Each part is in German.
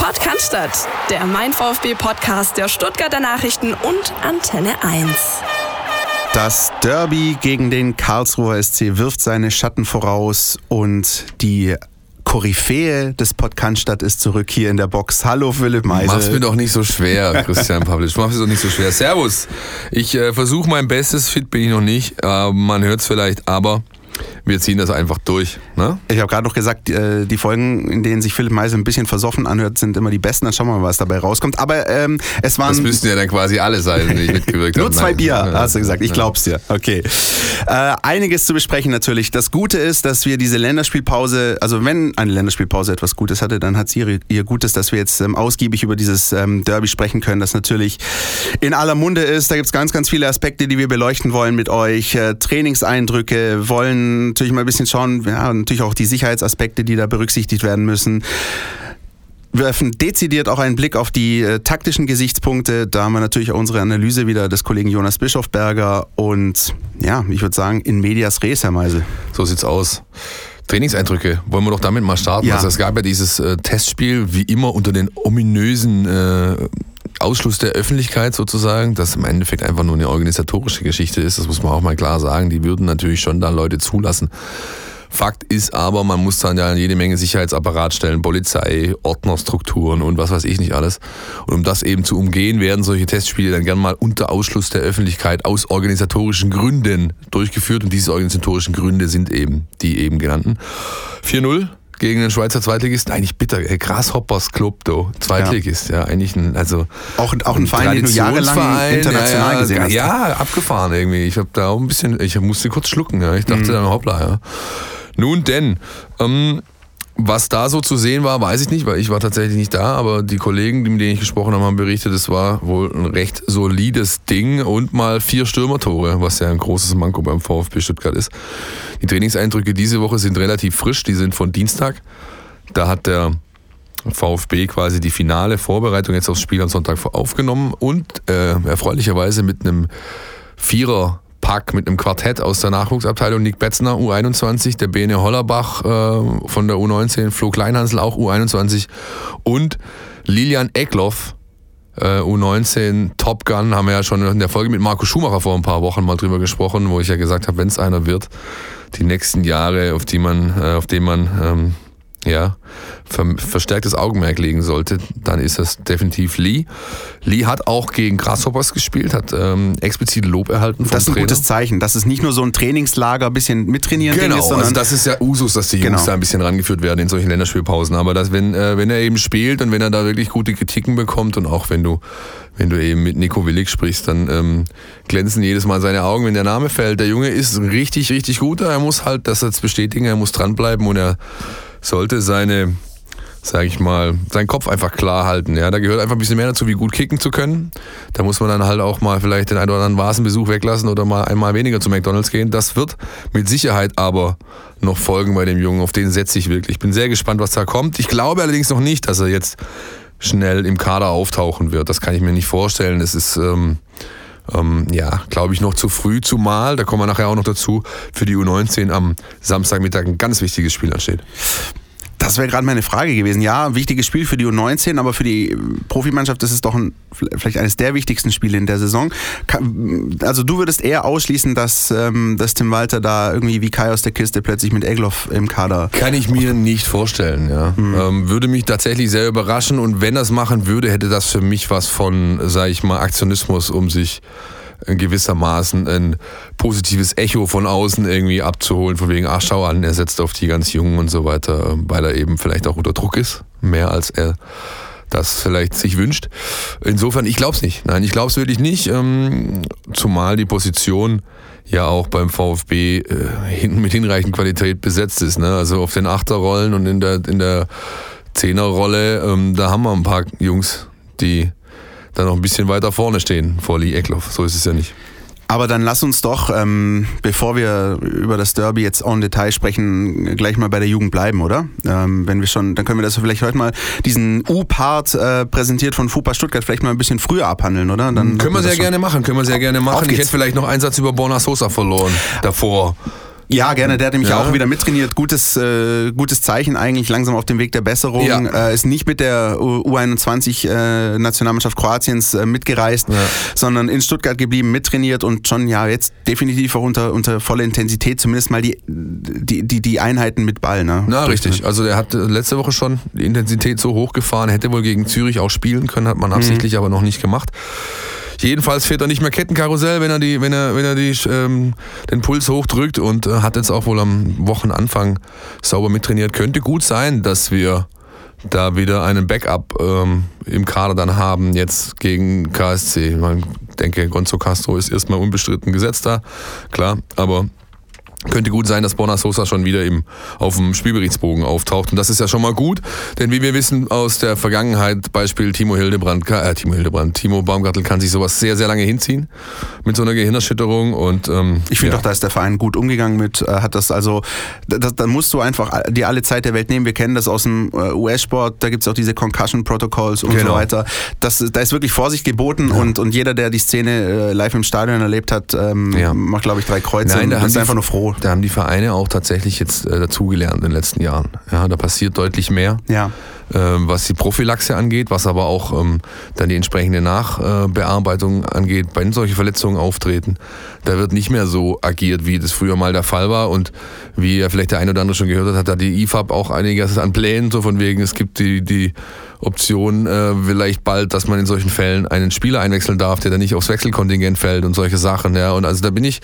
Podcast, der Mein VfB Podcast der Stuttgarter Nachrichten und Antenne 1. Das Derby gegen den Karlsruher SC wirft seine Schatten voraus und die Koryphäe des Podcast ist zurück hier in der Box. Hallo Philipp Meisel. Mach's mir doch nicht so schwer, Christian Pavlic. Mach's mir doch nicht so schwer. Servus. Ich äh, versuche mein Bestes. Fit bin ich noch nicht. Äh, man hört's vielleicht, aber wir ziehen das einfach durch. Ne? Ich habe gerade noch gesagt, äh, die Folgen, in denen sich Philipp Meisel ein bisschen versoffen anhört, sind immer die besten. Dann schauen wir mal, was dabei rauskommt. Aber ähm, es waren. Das müssten ja dann quasi alle sein, die ich mitgewirkt habe. Nur zwei Bier, hast du gesagt. Ich glaub's dir. Okay. Äh, einiges zu besprechen natürlich. Das Gute ist, dass wir diese Länderspielpause, also wenn eine Länderspielpause etwas Gutes hatte, dann hat sie ihr, ihr Gutes, dass wir jetzt ähm, ausgiebig über dieses ähm, Derby sprechen können, das natürlich in aller Munde ist. Da gibt's ganz, ganz viele Aspekte, die wir beleuchten wollen mit euch. Äh, Trainingseindrücke, wollen natürlich mal ein bisschen schauen, ja, natürlich auch die Sicherheitsaspekte, die da berücksichtigt werden müssen. Wir werfen dezidiert auch einen Blick auf die äh, taktischen Gesichtspunkte. Da haben wir natürlich auch unsere Analyse wieder des Kollegen Jonas Bischofberger und ja, ich würde sagen, in medias res, Herr Meisel. So sieht's aus. Trainingseindrücke, wollen wir doch damit mal starten. Ja. Also es gab ja dieses äh, Testspiel, wie immer unter den ominösen äh, Ausschluss der Öffentlichkeit sozusagen, das im Endeffekt einfach nur eine organisatorische Geschichte ist, das muss man auch mal klar sagen. Die würden natürlich schon da Leute zulassen. Fakt ist aber, man muss dann ja jede Menge Sicherheitsapparat stellen, Polizei, Ordnerstrukturen und was weiß ich nicht alles. Und um das eben zu umgehen, werden solche Testspiele dann gern mal unter Ausschluss der Öffentlichkeit aus organisatorischen Gründen durchgeführt. Und diese organisatorischen Gründe sind eben die eben genannten. 4-0 gegen den Schweizer Zweitligisten, eigentlich bitter. Grasshoppers Club, do. Zweitligist, ja. ja, eigentlich ein, also. Auch, auch ein Verein, den du jahrelang international ja, gesehen hast. Ja, abgefahren irgendwie. Ich habe da auch ein bisschen, ich musste kurz schlucken, ja. Ich dachte mhm. dann, hoppla, ja. Nun denn, ähm, was da so zu sehen war, weiß ich nicht, weil ich war tatsächlich nicht da, aber die Kollegen, mit denen ich gesprochen habe, haben berichtet, es war wohl ein recht solides Ding und mal vier Stürmertore, was ja ein großes Manko beim VfB Stuttgart ist. Die Trainingseindrücke diese Woche sind relativ frisch, die sind von Dienstag. Da hat der VfB quasi die finale Vorbereitung jetzt aufs Spiel am Sonntag aufgenommen und äh, erfreulicherweise mit einem Vierer Pack mit einem Quartett aus der Nachwuchsabteilung. Nick Betzner, U21, der Bene Hollerbach äh, von der U19, Flo Kleinhansel, auch U21 und Lilian Eckloff, äh, U19 Top Gun, haben wir ja schon in der Folge mit Marco Schumacher vor ein paar Wochen mal drüber gesprochen, wo ich ja gesagt habe, wenn es einer wird, die nächsten Jahre, auf die man, äh, auf dem man ähm, ja, verstärktes Augenmerk legen sollte, dann ist das definitiv Lee. Lee hat auch gegen Grasshoppers gespielt, hat ähm, explizit Lob erhalten vom Das ist ein Trainer. gutes Zeichen, dass es nicht nur so ein Trainingslager, ein bisschen mittrainieren genau, ist, sondern... also das ist ja Usus, dass die Jungs genau. da ein bisschen rangeführt werden in solchen Länderspielpausen. Aber dass, wenn, äh, wenn er eben spielt und wenn er da wirklich gute Kritiken bekommt und auch wenn du wenn du eben mit Nico Willig sprichst, dann ähm, glänzen jedes Mal seine Augen, wenn der Name fällt. Der Junge ist richtig, richtig gut. Er muss halt das jetzt bestätigen, er muss dranbleiben und er sollte seine, sag ich mal, seinen Kopf einfach klar halten. Ja, da gehört einfach ein bisschen mehr dazu, wie gut kicken zu können. Da muss man dann halt auch mal vielleicht den einen oder anderen Vasenbesuch weglassen oder mal einmal weniger zu McDonalds gehen. Das wird mit Sicherheit aber noch folgen bei dem Jungen. Auf den setze ich wirklich. Ich bin sehr gespannt, was da kommt. Ich glaube allerdings noch nicht, dass er jetzt schnell im Kader auftauchen wird. Das kann ich mir nicht vorstellen. Es ist ähm, ähm, ja, glaube ich, noch zu früh, zumal, da kommen wir nachher auch noch dazu, für die U19 am Samstagmittag ein ganz wichtiges Spiel ansteht. Das wäre gerade meine Frage gewesen. Ja, wichtiges Spiel für die U19, aber für die Profimannschaft ist es doch ein, vielleicht eines der wichtigsten Spiele in der Saison. Also du würdest eher ausschließen, dass, ähm, dass Tim Walter da irgendwie wie Kai aus der Kiste plötzlich mit Egloff im Kader. Kann ich mir nicht vorstellen, ja. Mhm. Ähm, würde mich tatsächlich sehr überraschen und wenn das machen würde, hätte das für mich was von, sage ich mal, Aktionismus um sich gewissermaßen ein positives Echo von außen irgendwie abzuholen, von wegen, ach schau an, er setzt auf die ganz Jungen und so weiter, weil er eben vielleicht auch unter Druck ist, mehr als er das vielleicht sich wünscht. Insofern, ich glaube es nicht. Nein, ich glaube es wirklich nicht, ähm, zumal die Position ja auch beim VfB äh, mit hinreichend Qualität besetzt ist. Ne? Also auf den Achterrollen und in der, in der Zehnerrolle, ähm, da haben wir ein paar Jungs, die dann noch ein bisschen weiter vorne stehen vor Lee Eckloff. So ist es ja nicht. Aber dann lass uns doch, ähm, bevor wir über das Derby jetzt en Detail sprechen, gleich mal bei der Jugend bleiben, oder? Ähm, wenn wir schon, dann können wir das vielleicht heute mal diesen U-Part äh, präsentiert von FUPA Stuttgart vielleicht mal ein bisschen früher abhandeln, oder? Dann können wir sehr gerne machen, können wir sehr gerne machen. Ich hätte vielleicht noch einen Satz über Borna Sosa verloren davor. Ja, gerne. Der hat nämlich Ja. auch wieder mittrainiert. Gutes, äh, gutes Zeichen eigentlich, langsam auf dem Weg der Besserung. Ja. Äh, ist nicht mit der U- U21 äh, Nationalmannschaft Kroatiens äh, mitgereist, Ja. sondern in Stuttgart geblieben, mittrainiert und schon ja jetzt definitiv auch unter, unter voller Intensität, zumindest mal die, die, die, die Einheiten mit Ball. Ne? Na, richtig. Also der hat äh, letzte Woche schon die Intensität so hochgefahren, hätte wohl gegen Zürich auch spielen können, hat man absichtlich aber noch nicht gemacht. Jedenfalls fährt er nicht mehr Kettenkarussell, wenn er die, wenn er, wenn er die, ähm, den Puls hochdrückt und äh, hat jetzt auch wohl am Wochenanfang sauber mittrainiert. Könnte gut sein, dass wir da wieder einen Backup ähm, im Kader dann haben, jetzt gegen KSC. Man denke, Gonzo Castro ist erstmal unbestritten gesetzt da, klar, aber könnte gut sein, dass Borna Sosa schon wieder im, auf dem Spielberichtsbogen auftaucht. Und das ist ja schon mal gut, denn wie wir wissen aus der Vergangenheit, Beispiel Timo Hildebrand, äh, Timo Hildebrand, Timo Baumgartel kann sich sowas sehr, sehr lange hinziehen mit so einer Gehirnerschütterung. Und, ähm, Ich finde ja. auch, da ist der Verein gut umgegangen mit, äh, hat das also, da, da musst du einfach dir alle Zeit der Welt nehmen. Wir kennen das aus dem äh, US-Sport, da gibt es auch diese Concussion Protocols und Genau. so weiter. Das, da ist wirklich Vorsicht geboten und, und jeder, der die Szene äh, live im Stadion erlebt hat, ähm, Ja. macht, glaube ich, drei Kreuze Nein, da und ist die- einfach nur froh. Da haben die Vereine auch tatsächlich jetzt äh, dazugelernt in den letzten Jahren. Ja, da passiert deutlich mehr. Ja. ähm, was die Prophylaxe angeht, was aber auch ähm, dann die entsprechende Nachbearbeitung angeht, wenn solche Verletzungen auftreten. Da wird nicht mehr so agiert, wie das früher mal der Fall war und wie ja vielleicht der eine oder andere schon gehört hat, hat da die IFAB auch einiges an Plänen, so von wegen, es gibt die, die Option äh, vielleicht bald, dass man in solchen Fällen einen Spieler einwechseln darf, der dann nicht aufs Wechselkontingent fällt und solche Sachen. Ja. Und also da bin ich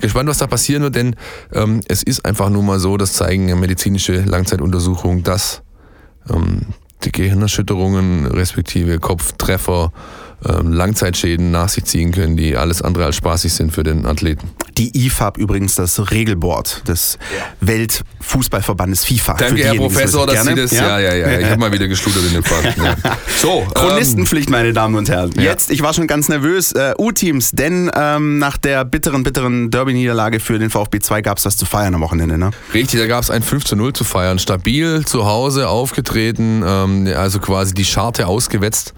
gespannt, was da passieren wird, denn ähm, es ist einfach nur mal so, das zeigen medizinische Langzeituntersuchungen, dass ähm, die Gehirnerschütterungen respektive Kopftreffer Langzeitschäden nach sich ziehen können, die alles andere als spaßig sind für den Athleten. Die IFAB übrigens das Regelboard des Weltfußballverbandes FIFA. Danke, Herr Professor, dass Sie Gerne? das. Ja, ja, ja. Ich habe mal wieder geschludert in den Fakten. Ja. So, ähm, Chronistenpflicht, meine Damen und Herren. Ja. Jetzt, ich war schon ganz nervös. Äh, U-Teams, denn ähm, nach der bitteren, bitteren Derby-Niederlage für den VfB 2 gab es was zu feiern am Wochenende, ne? Richtig, da gab es ein 5 zu 0 zu feiern. Stabil zu Hause aufgetreten, ähm, also quasi die Scharte ausgewetzt.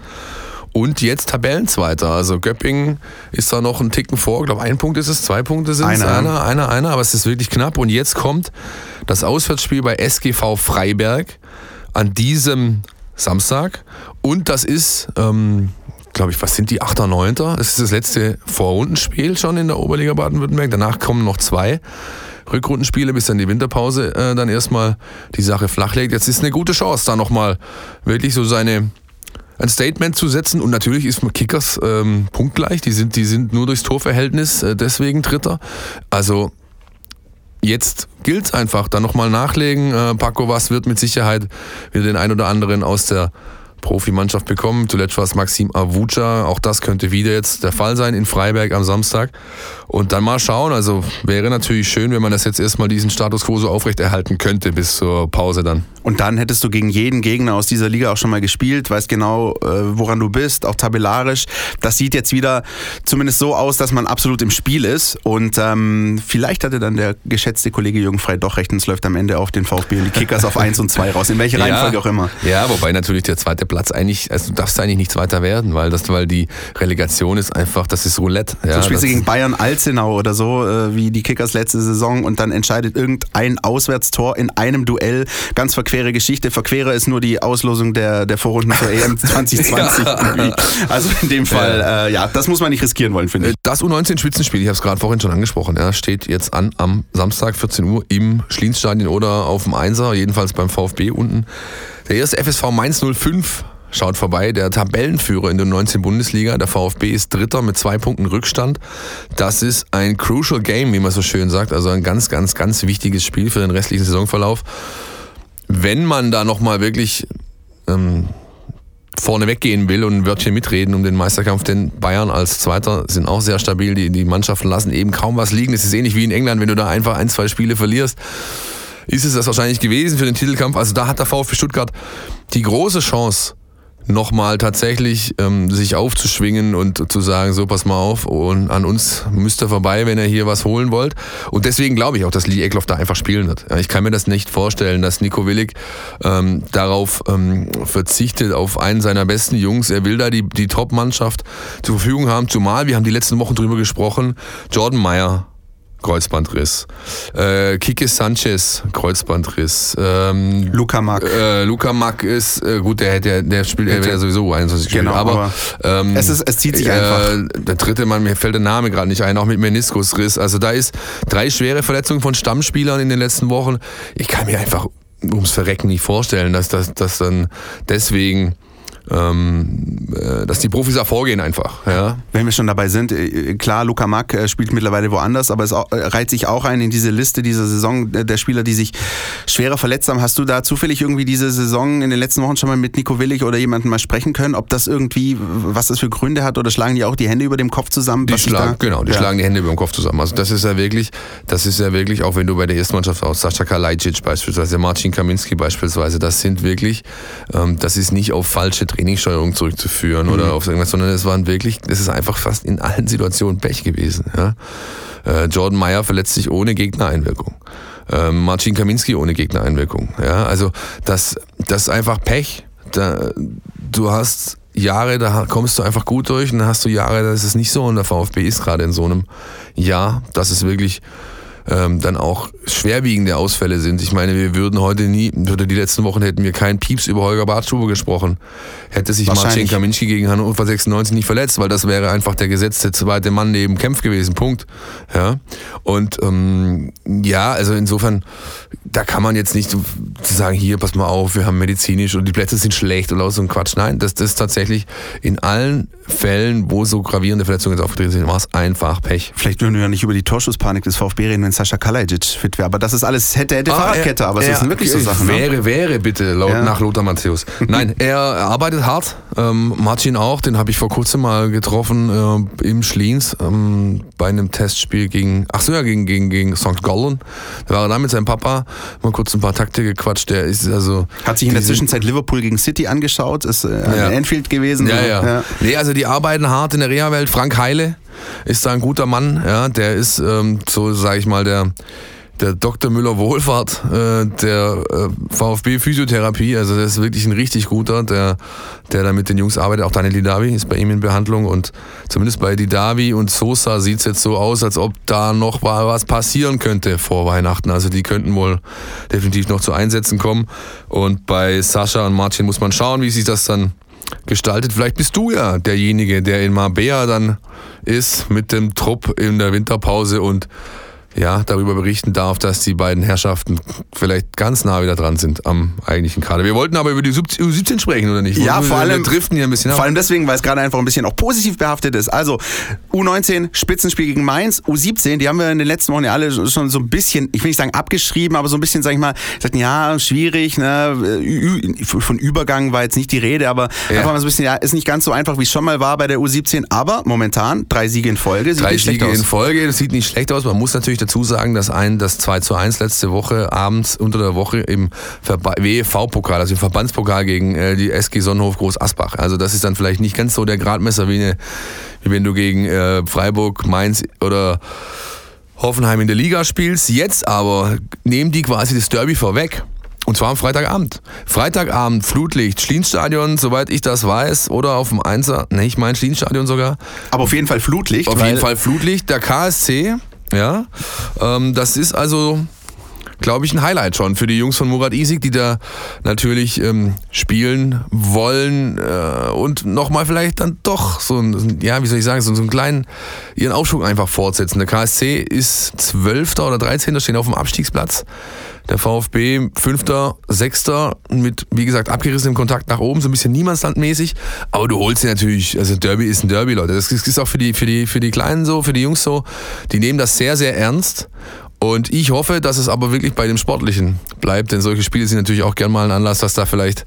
Und jetzt Tabellenzweiter. Also Göppingen ist da noch einen Ticken vor. Ich glaube, ein Punkt ist es, zwei Punkte sind es. Einer. Einer, einer, einer. Aber es ist wirklich knapp. Und jetzt kommt das Auswärtsspiel bei SGV Freiberg an diesem Samstag. Und das ist, ähm, glaube ich, was sind die? 8er, 9er? Das ist das letzte Vorrundenspiel schon in der Oberliga Baden-Württemberg. Danach kommen noch zwei. Rückrundenspiele, bis dann die Winterpause äh, dann erstmal die Sache flachlegt. Jetzt ist eine gute Chance, da nochmal wirklich so seine ein Statement zu setzen und natürlich ist Kickers ähm, punktgleich. Die sind, die sind nur durchs Torverhältnis äh, deswegen Dritter. Also jetzt gilt es einfach, da nochmal nachlegen. Äh, Paco Was wird mit Sicherheit wieder den ein oder anderen aus der Profimannschaft bekommen. Zuletzt war es Maxim Avuca. Auch das könnte wieder jetzt der Fall sein in Freiberg am Samstag. Und dann mal schauen. Also wäre natürlich schön, wenn man das jetzt erstmal diesen Status quo so aufrechterhalten könnte bis zur Pause dann. Und dann hättest du gegen jeden Gegner aus dieser Liga auch schon mal gespielt, weißt genau, äh, woran du bist, auch tabellarisch. Das sieht jetzt wieder zumindest so aus, dass man absolut im Spiel ist. Und ähm, vielleicht hatte dann der geschätzte Kollege Jürgen Frey doch recht und es läuft am Ende auf den VfB und die Kickers auf 1 und 2 raus. In welcher Reihenfolge auch immer. Ja, wobei natürlich der zweite Platz eigentlich, also du darfst eigentlich nicht Zweiter werden, weil das, weil die Relegation ist einfach, das ist Roulette. Ja, So spielst du gegen Bayern Alzenau oder so, äh, wie die Kickers letzte Saison und dann entscheidet irgendein Auswärtstor in einem Duell. Ganz verquere Geschichte. Verquerer ist nur die Auslosung der, der Vorrunden zur EM 2020. irgendwie. Also in dem Fall, äh, ja, das muss man nicht riskieren wollen, finde ich. Das U19-Spitzenspiel, ich habe es gerade vorhin schon angesprochen, ja, steht jetzt an am Samstag 14 Uhr im Schlienstadion oder auf dem Einser, jedenfalls beim VfB unten. Der erste FSV Mainz 05 schaut vorbei, der Tabellenführer in der 19 Bundesliga. Der VfB ist Dritter mit zwei Punkten Rückstand. Das ist ein crucial Game, wie man so schön sagt, also ein ganz, ganz, ganz wichtiges Spiel für den restlichen Saisonverlauf. Wenn man da nochmal wirklich ähm, vorne weggehen will und ein Wörtchen mitreden um den Meisterkampf, denn Bayern als Zweiter sind auch sehr stabil. Die, die Mannschaften lassen eben kaum was liegen. Es ist ähnlich wie in England, wenn du da einfach ein, zwei Spiele verlierst. Ist es das wahrscheinlich gewesen für den Titelkampf? Also da hat der VfB Stuttgart die große Chance, nochmal tatsächlich ähm, sich aufzuschwingen und zu sagen, so pass mal auf, und an uns müsst ihr vorbei, wenn ihr hier was holen wollt. Und deswegen glaube ich auch, dass Lee Eckloff da einfach spielen wird. Ja, ich kann mir das nicht vorstellen, dass Nico Willig ähm, darauf ähm, verzichtet, auf einen seiner besten Jungs. Er will da die, die Top-Mannschaft zur Verfügung haben, zumal, wir haben die letzten Wochen drüber gesprochen, Jordan Meyer Kreuzbandriss. Äh, Kike Sanchez, Kreuzbandriss. Ähm, Luca Mack. Äh, Luca Mack ist, äh, gut, der, der, der spielt, er wäre sowieso 21 gespielt. Genau, aber, aber ähm, es ist- es zieht sich äh, einfach. Der dritte Mann, mir fällt der Name gerade nicht ein, auch mit Meniskusriss. Also da ist drei schwere Verletzungen von Stammspielern in den letzten Wochen. Ich kann mir einfach ums Verrecken nicht vorstellen, dass das dass dann deswegen ähm, äh, dass die Profis da vorgehen einfach. Ja. Wenn wir schon dabei sind, äh, klar, Luca Mack äh, spielt mittlerweile woanders, aber es äh, reiht sich auch ein in diese Liste dieser Saison äh, der Spieler, die sich schwerer verletzt haben. Hast du da zufällig irgendwie diese Saison in den letzten Wochen schon mal mit Nico Willig oder jemandem mal sprechen können, ob das irgendwie, was das für Gründe hat oder schlagen die auch die Hände über dem Kopf zusammen? Die schlagen, genau, die ja. schlagen die Hände über den Kopf zusammen. Also das ist ja wirklich, das ist ja wirklich, auch wenn du bei der ersten Mannschaft aus Sascha Kalajdzic beispielsweise, Marcin Kaminski beispielsweise, das sind wirklich, ähm, das ist nicht auf falsche Trainingssteuerung zurückzuführen Mhm. oder auf irgendwas, sondern es waren wirklich, das ist einfach fast in allen Situationen Pech gewesen. Ja? Äh, Jordan Meyer verletzt sich ohne Gegnereinwirkung. Ähm, Marcin Kaminski ohne Gegnereinwirkung. Ja? Also das, das ist einfach Pech. Da, du hast Jahre, da kommst du einfach gut durch und dann hast du Jahre, da ist es nicht so und der VfB ist gerade in so einem Jahr, dass es wirklich ähm, dann auch schwerwiegende Ausfälle sind. Ich meine, wir würden heute nie, würde die letzten Wochen hätten wir keinen Pieps über Holger Bartschuber gesprochen, hätte sich Marcin. Kaminski gegen Hannover 96 nicht verletzt, weil das wäre einfach der gesetzte zweite Mann neben Kempf gewesen. Punkt. Ja. Und ähm, ja, also insofern, da kann man jetzt nicht sagen, hier, pass mal auf, wir haben medizinisch und die Plätze sind schlecht oder so ein Quatsch. Nein, das, das ist tatsächlich in allen Fällen, wo so gravierende Verletzungen jetzt aufgetreten sind, war es einfach Pech. Vielleicht würden wir ja nicht über die Torschusspanik des VfB reden, wenn Sascha Kalajic fit wäre. Aber das ist alles hätte, hätte Fahrradkette. Aber es sind wirklich so er- Sachen. Ne? Wäre, wäre bitte, laut, Ja. nach Lothar Matthäus. Nein, er arbeitet hart. Ähm, Martin auch, den habe ich vor kurzem mal getroffen äh, im Schliens ähm, bei einem Testspiel gegen, ach so ja, gegen, gegen, gegen St. Gallen. Da war er da mit seinem Papa, mal kurz ein paar Takte gequatscht. Der ist also. Hat sich in der Zwischenzeit Liverpool gegen City angeschaut, ist äh, Ja. Anfield gewesen. Ja, ja, Nee, also die arbeiten hart in der Reha-Welt. Frank Heile ist da ein guter Mann. Ja, der ist ähm, so, sage ich mal, der der Dr. Müller Wohlfahrt äh, der äh, VfB Physiotherapie, also der ist wirklich ein richtig guter, der, der da mit den Jungs arbeitet. Auch Daniel Didavi ist bei ihm in Behandlung und zumindest bei Didavi und Sosa sieht es jetzt so aus, als ob da noch wa- was passieren könnte vor Weihnachten. Also die könnten wohl definitiv noch zu Einsätzen kommen. Und bei Sascha und Martin muss man schauen, wie sich das dann gestaltet. Vielleicht bist du ja derjenige, der in Marbella dann ist mit dem Trupp in der Winterpause und ja, darüber berichten darf, dass die beiden Herrschaften vielleicht ganz nah wieder dran sind am eigentlichen Kader. Wir wollten aber über die U17 sprechen, oder nicht? Ja, vor allem- Wir driften hier ein bisschen ab. Vor allem deswegen, weil es gerade einfach ein bisschen auch positiv behaftet ist. Also U19 Spitzenspiel gegen Mainz, U17, die haben wir in den letzten Wochen ja alle schon so ein bisschen, ich will nicht sagen abgeschrieben, aber so ein bisschen, sag ich mal, sagten, ja, schwierig, ne? Von Übergang war jetzt nicht die Rede, aber Ja. einfach mal so ein bisschen, ja, ist nicht ganz so einfach, wie es schon mal war bei der U17, aber momentan drei Siege in Folge, sieht Drei Siege in Folge, das sieht nicht schlecht aus. Man muss natürlich dazu sagen, dass ein das 2 zu 1 letzte Woche abends unter der Woche im Verba- WEV-Pokal, also im Verbandspokal gegen äh, die SG Sonnenhof Groß Asbach. Also das ist dann vielleicht nicht ganz so der Gradmesser wie, eine, wie wenn du gegen äh, Freiburg, Mainz oder Hoffenheim in der Liga spielst. Jetzt aber nehmen die quasi das Derby vorweg. Und zwar am Freitagabend. Freitagabend, Flutlicht, Schlienstadion, soweit ich das weiß, oder auf dem Einser, ne, ich meine Schlienstadion sogar. Aber auf jeden Fall Flutlicht. Auf jeden Fall Flutlicht, der KSC, ja. Ähm, das ist also, glaube ich, ein Highlight schon für die Jungs von Murat Isik, die da natürlich ähm, spielen wollen äh, und nochmal vielleicht dann doch so ein, ja, wie soll ich sagen, so, so einen kleinen, ihren Aufschwung einfach fortsetzen. Der KSC ist Zwölfter oder 13. stehen auf dem Abstiegsplatz. Der VfB Fünfter, Sechster mit, wie gesagt, abgerissenem Kontakt nach oben, so ein bisschen niemandslandmäßig. Aber du holst dir natürlich, also Derby ist ein Derby, Leute. Das ist auch für die, für die, für die Kleinen so, für die Jungs so. Die nehmen das sehr, sehr ernst. Und ich hoffe, dass es aber wirklich bei dem Sportlichen bleibt, denn solche Spiele sind natürlich auch gern mal ein Anlass, dass da vielleicht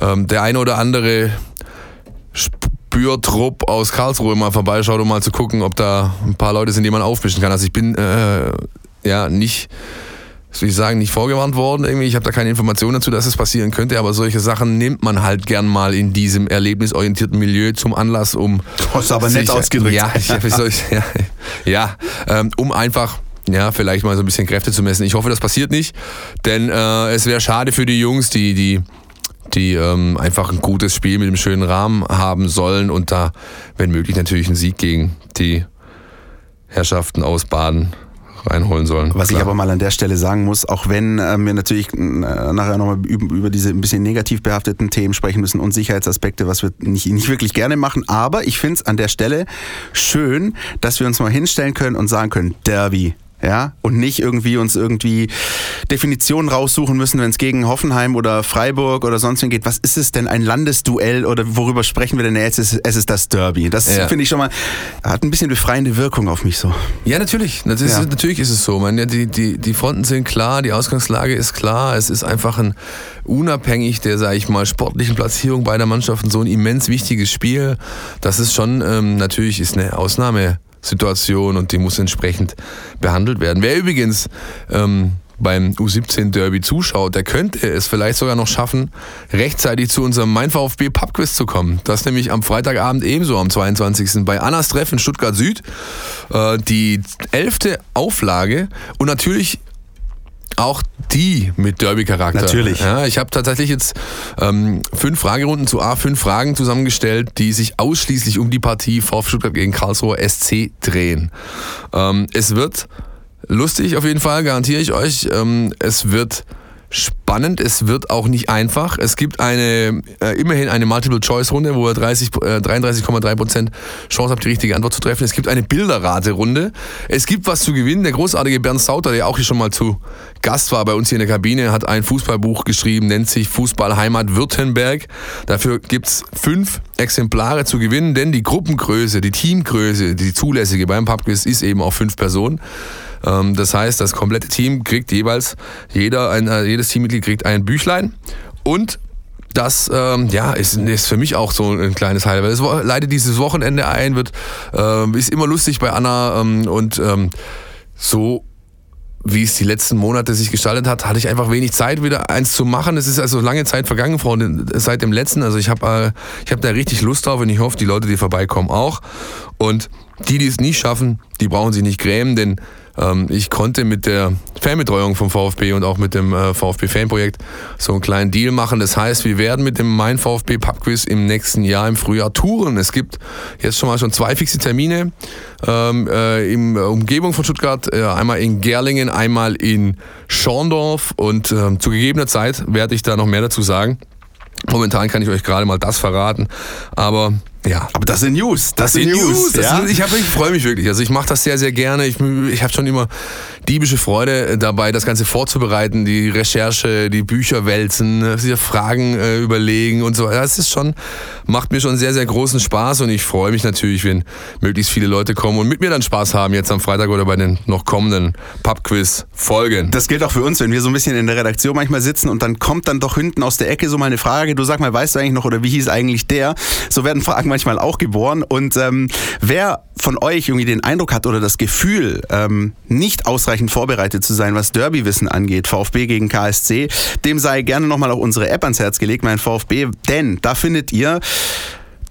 ähm, der eine oder andere Spürtrupp aus Karlsruhe mal vorbeischaut, um mal zu gucken, ob da ein paar Leute sind, die man aufmischen kann. Also ich bin äh, ja nicht, soll ich sagen, nicht vorgewarnt worden. Irgendwie. Ich habe da keine Informationen dazu, dass es passieren könnte, aber solche Sachen nimmt man halt gern mal in diesem erlebnisorientierten Milieu zum Anlass, um. Das ist aber nett ausgedrückt. Ja, ich, ich, ja, ja ähm, um einfach ja, vielleicht mal so ein bisschen Kräfte zu messen. Ich hoffe, das passiert nicht, denn äh, es wäre schade für die Jungs, die, die, die ähm, einfach ein gutes Spiel mit einem schönen Rahmen haben sollen und da, wenn möglich, natürlich einen Sieg gegen die Herrschaften aus Baden reinholen sollen. Was Klar. ich aber mal an der Stelle sagen muss, auch wenn äh, wir natürlich äh, nachher nochmal über, über diese ein bisschen negativ behafteten Themen sprechen müssen und Sicherheitsaspekte, was wir nicht, nicht wirklich gerne machen, aber ich finde es an der Stelle schön, dass wir uns mal hinstellen können und sagen können, Derby, ja, und nicht irgendwie uns irgendwie Definitionen raussuchen müssen, wenn es gegen Hoffenheim oder Freiburg oder sonst wen geht. Was ist es denn ein Landesduell oder worüber sprechen wir denn jetzt? Es ist, es ist das Derby. Das Ja. finde ich schon mal hat ein bisschen befreiende Wirkung auf mich so. Ja, natürlich. Das ist, Ja. Natürlich ist es so. Man, ja, die, die, die Fronten sind klar, die Ausgangslage ist klar. Es ist einfach ein unabhängig der, sage ich mal, sportlichen Platzierung beider Mannschaften so ein immens wichtiges Spiel. Das ist schon ähm, natürlich ist eine Ausnahmesituation und die muss entsprechend behandelt werden. Wer übrigens ähm, beim U17-Derby zuschaut, der könnte es vielleicht sogar noch schaffen, rechtzeitig zu unserem Mein VfB Pubquiz zu kommen. Das nämlich am Freitagabend ebenso am 22. bei Annas Treff in Stuttgart Süd. Äh, die elfte Auflage und natürlich auch die mit Derby-Charakter. Natürlich. Ja, ich habe tatsächlich jetzt ähm, fünf Fragerunden zu A, fünf Fragen zusammengestellt, die sich ausschließlich um die Partie VfB Stuttgart gegen Karlsruher SC drehen. Ähm, es wird lustig auf jeden Fall, garantiere ich euch. Ähm, es wird spannend, es wird auch nicht einfach. Es gibt eine äh, immerhin eine Multiple-Choice-Runde, wo ihr 30, äh, 33,3% Chance habt, die richtige Antwort zu treffen. Es gibt eine Bilderrate-Runde. Es gibt was zu gewinnen. Der großartige Bernd Sauter, der auch hier schon mal zu Gast war bei uns hier in der Kabine, hat ein Fußballbuch geschrieben, nennt sich Fußball Heimat Württemberg. Dafür gibt's fünf Exemplare zu gewinnen, denn die Gruppengröße, die Teamgröße, die zulässige beim Pubquiz ist eben auf fünf Personen. Ähm, Das heißt, das komplette Team kriegt jeweils, jeder, ein, äh, jedes Teammitglied kriegt ein Büchlein und das ähm, ja, ist, ist für mich auch so ein kleines Highlight. Es leitet dieses Wochenende ein, wird, ähm, ist immer lustig bei Anna ähm, und ähm, so wie es die letzten Monate sich gestaltet hat, hatte ich einfach wenig Zeit, wieder eins zu machen. Es ist also lange Zeit vergangen den, seit dem letzten. Also ich habe äh, hab da richtig Lust drauf und ich hoffe, die Leute, die vorbeikommen, auch. Und die, die es nicht schaffen, die brauchen sich nicht grämen, denn ähm, ich konnte mit der Fanbetreuung vom VfB und auch mit dem äh, VfB-Fanprojekt so einen kleinen Deal machen. Das heißt, wir werden mit dem Mein VfB Pubquiz im nächsten Jahr im Frühjahr touren. Es gibt jetzt schon mal schon zwei fixe Termine ähm, äh, in der Umgebung von Stuttgart. Äh, einmal in Gerlingen, einmal in Schorndorf. Und ähm, zu gegebener Zeit werde ich da noch mehr dazu sagen. Momentan kann ich euch gerade mal das verraten. Aber ja, Aber das sind News. Das, sind News. Das ja? sind, ich hab- ich freue mich wirklich. Also ich mache das sehr, sehr gerne. Ich, ich habe schon immer diebische Freude dabei, das Ganze vorzubereiten, die Recherche, die Bücher wälzen, sich Fragen äh, überlegen und so. Das ist schon, macht mir schon sehr, sehr großen Spaß und ich freue mich natürlich, wenn möglichst viele Leute kommen und mit mir dann Spaß haben jetzt am Freitag oder bei den noch kommenden Pub-Quiz-Folgen. Das gilt auch für uns, wenn wir so ein bisschen in der Redaktion manchmal sitzen und dann kommt dann doch hinten aus der Ecke so mal eine Frage, du sag mal, weißt du eigentlich noch oder wie hieß eigentlich der? So werden Fragen manchmal auch geboren. Und ähm, wer von euch irgendwie den Eindruck hat oder das Gefühl, ähm, nicht ausreichend vorbereitet zu sein, was Derby-Wissen angeht, VfB gegen KSC, dem sei gerne nochmal auch unsere App ans Herz gelegt, mein VfB, denn da findet ihr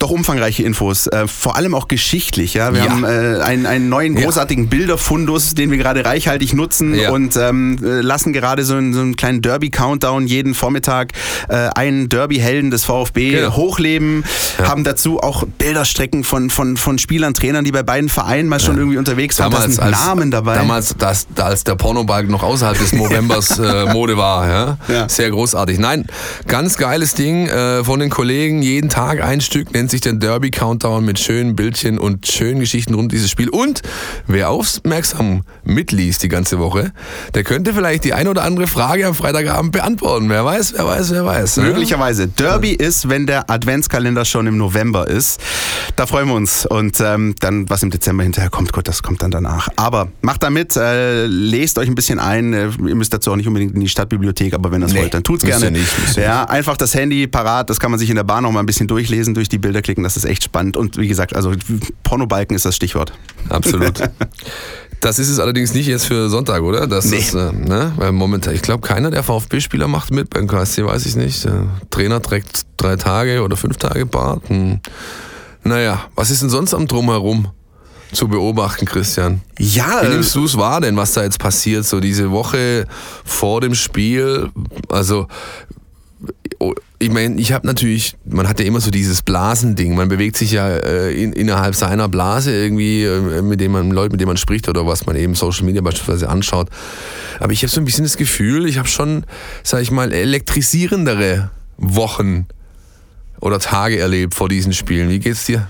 doch umfangreiche Infos, äh, vor allem auch geschichtlich. Ja, wir Ja. haben äh, einen, einen neuen Ja. großartigen Bilderfundus, den wir gerade reichhaltig nutzen Ja. und ähm, äh, lassen gerade so einen, so einen kleinen Derby-Countdown jeden Vormittag äh, einen Derby-Helden des VfB Genau. hochleben, haben dazu auch Bilderstrecken von, von, von Spielern, Trainern, die bei beiden Vereinen mal schon irgendwie unterwegs waren. da sind Namen dabei. Damals, das, da als der Pornobalken noch außerhalb des Novembers äh, Mode war. Ja? Ja. Sehr großartig. Nein, ganz geiles Ding äh, von den Kollegen. Jeden Tag ein Stück nennt sich der Derby Countdown mit schönen Bildchen und schönen Geschichten rund um dieses Spiel. Und wer aufmerksam mitliest die ganze Woche, der könnte vielleicht die eine oder andere Frage am Freitagabend beantworten. Wer weiß, wer weiß, wer weiß. ne? Möglicherweise. Derby ist, wenn der Adventskalender schon im November ist. Da freuen wir uns. Und ähm, dann, was im Dezember hinterher kommt, gut, das kommt dann danach. Aber macht da mit, äh, lest euch ein bisschen ein. Äh, Ihr müsst dazu auch nicht unbedingt in die Stadtbibliothek, aber wenn ihr es Nee, wollt, dann tut's müsst gerne. nicht, ja, einfach das Handy parat, das kann man sich in der Bahn noch mal ein bisschen durchlesen, durch die Bilder klicken, das ist echt spannend. Und wie gesagt, also Pornobalken ist das Stichwort. Absolut. Das ist es allerdings nicht jetzt für Sonntag, oder? Das Nee. ist, äh, ne? Weil momentan, ich glaube, keiner der VfB-Spieler macht mit. Beim KSC weiß ich nicht. Der Trainer trägt drei Tage oder fünf Tage Bart. Hm. Naja, was ist denn sonst am Drumherum zu beobachten, Christian? Ja, Wie äh, nimmst du es wahr denn, was da jetzt passiert? So diese Woche vor dem Spiel, also ich meine, ich habe natürlich, man hat ja immer so dieses Blasending. Man bewegt sich ja äh, in, innerhalb seiner Blase irgendwie, äh, mit dem man Leute, mit denen man spricht oder was man eben Social Media beispielsweise anschaut. Aber ich habe so ein bisschen das Gefühl, ich habe schon, sag ich mal, elektrisierendere Wochen oder Tage erlebt vor diesen Spielen. Wie geht's dir?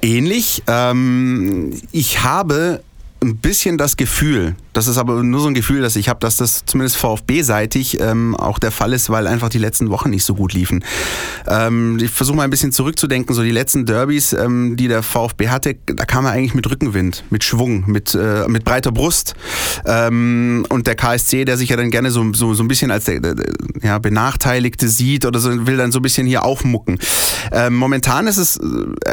Ähnlich. Ähm, ich habe ein bisschen das Gefühl, das ist aber nur so ein Gefühl, dass ich habe, dass das zumindest VfB-seitig ähm, auch der Fall ist, weil einfach die letzten Wochen nicht so gut liefen. Ähm, ich versuche mal ein bisschen zurückzudenken, so die letzten Derbys, ähm, die der VfB hatte, da kam er eigentlich mit Rückenwind, mit Schwung, mit, äh, mit breiter Brust. Ähm, und der KSC, der sich ja dann gerne so, so, so ein bisschen als der, der ja, Benachteiligte sieht oder so, will dann so ein bisschen hier aufmucken. Ähm, momentan ist es äh,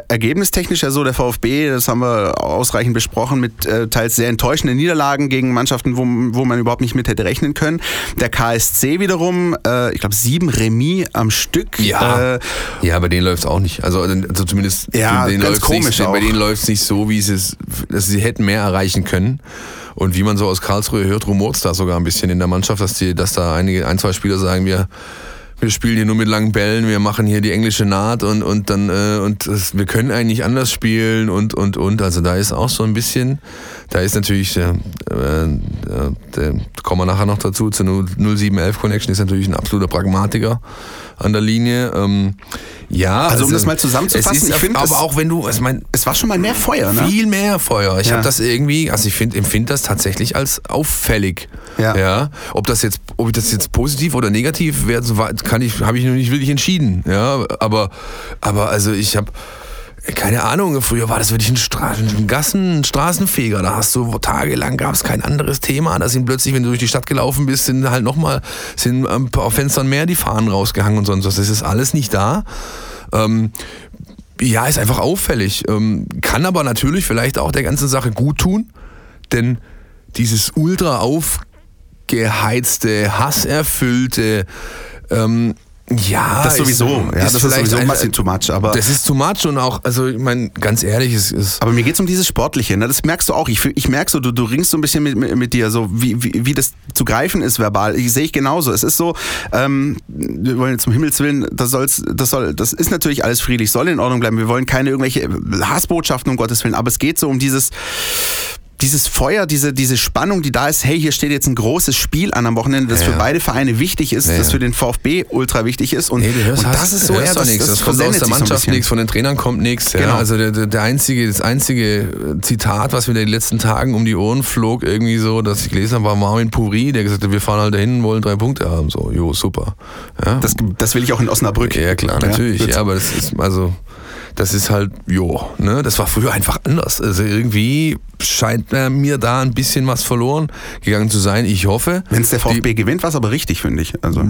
ergebnistechnisch ja so, der VfB, das haben wir ausreichend besprochen, mit äh, teils sehr enttäuschenden Niederlagen gegen Mannschaften, wo, wo man überhaupt nicht mit hätte rechnen können. Der KSC wiederum, äh, ich glaube, sieben Remis am Stück. Ja, äh, ja bei denen läuft es auch nicht. Also, also zumindest ja, denen ganz komisch nicht, auch. bei denen läuft es nicht so, wie sie es, dass sie hätten mehr erreichen können. Und wie man so aus Karlsruhe hört, rumort es da sogar ein bisschen in der Mannschaft, dass, die, dass da einige, ein, zwei Spieler sagen, wir wir spielen hier nur mit langen Bällen, wir machen hier die englische Naht und, und dann äh, und das, wir können eigentlich anders spielen und und und. Also da ist auch so ein bisschen, da ist natürlich, äh, äh, der, kommen wir nachher noch dazu, zur 0711 Connection ist natürlich ein absoluter Pragmatiker an der Linie. Ähm, ja, also, um das mal zusammenzufassen, ich finde, aber auch wenn du, ich mein, es war schon mal mehr Feuer, ne? Viel mehr Feuer. Ich Ja. habe das irgendwie, also ich finde, empfinde das tatsächlich als auffällig. Ja. ja. Ob das jetzt, ob ich das jetzt positiv oder negativ weit kann ich, habe ich noch nicht wirklich entschieden. Ja, aber, aber also ich habe keine Ahnung, früher war das wirklich ein, Stra ein Gassen, ein Straßenfeger. Da hast du tagelang gab es kein anderes Thema. Da sind plötzlich, wenn du durch die Stadt gelaufen bist, sind halt nochmal, sind ein paar auf Fenstern mehr die Fahnen rausgehangen und sonst was. Das ist alles nicht da. Ähm, ja, ist einfach auffällig. Ähm, kann aber natürlich vielleicht auch der ganzen Sache gut tun, denn dieses ultra aufgeheizte, hasserfüllte, ähm, ja, Das sowieso, ja, das ist sowieso ein- massiv too much, aber- das ist too much und auch, also ich meine, ganz ehrlich, es ist Aber mir geht's um dieses Sportliche, ne? das merkst du auch. Ich, ich merke so, du, du ringst so ein bisschen mit, mit, mit dir, so wie, wie, wie das zu greifen ist verbal. Ich sehe ich genauso. Es ist so, ähm, wir wollen zum Himmels Willen, das, soll's, das, soll, das ist natürlich alles friedlich, soll in Ordnung bleiben. Wir wollen keine irgendwelche Hassbotschaften, um Gottes Willen, aber es geht so um dieses dieses Feuer, diese, diese Spannung, die da ist, hey, hier steht jetzt ein großes Spiel an am Wochenende, das Ja, für beide Vereine wichtig ist, das für den VfB ultra wichtig ist. Und, du hörst, und das ist so, das, nichts. das, Das, kommt aus der so Mannschaft bisschen. nichts, von den Trainern kommt nichts. Genau. Also der, der, einzige, das einzige Zitat, was mir in den letzten Tagen um die Ohren flog, irgendwie so, dass ich gelesen habe, war Marvin Puri, der gesagt hat, wir fahren halt dahin und wollen drei Punkte haben. So, jo, super. Ja, Das, das will ich auch in Osnabrück. ja klar, natürlich. Ja, aber das ist, also, das ist halt, jo, ne, das war früher einfach anders. Also irgendwie scheint mir da ein bisschen was verloren gegangen zu sein. Ich hoffe. Wenn es der VfB gewinnt, war es aber richtig, finde ich. Also,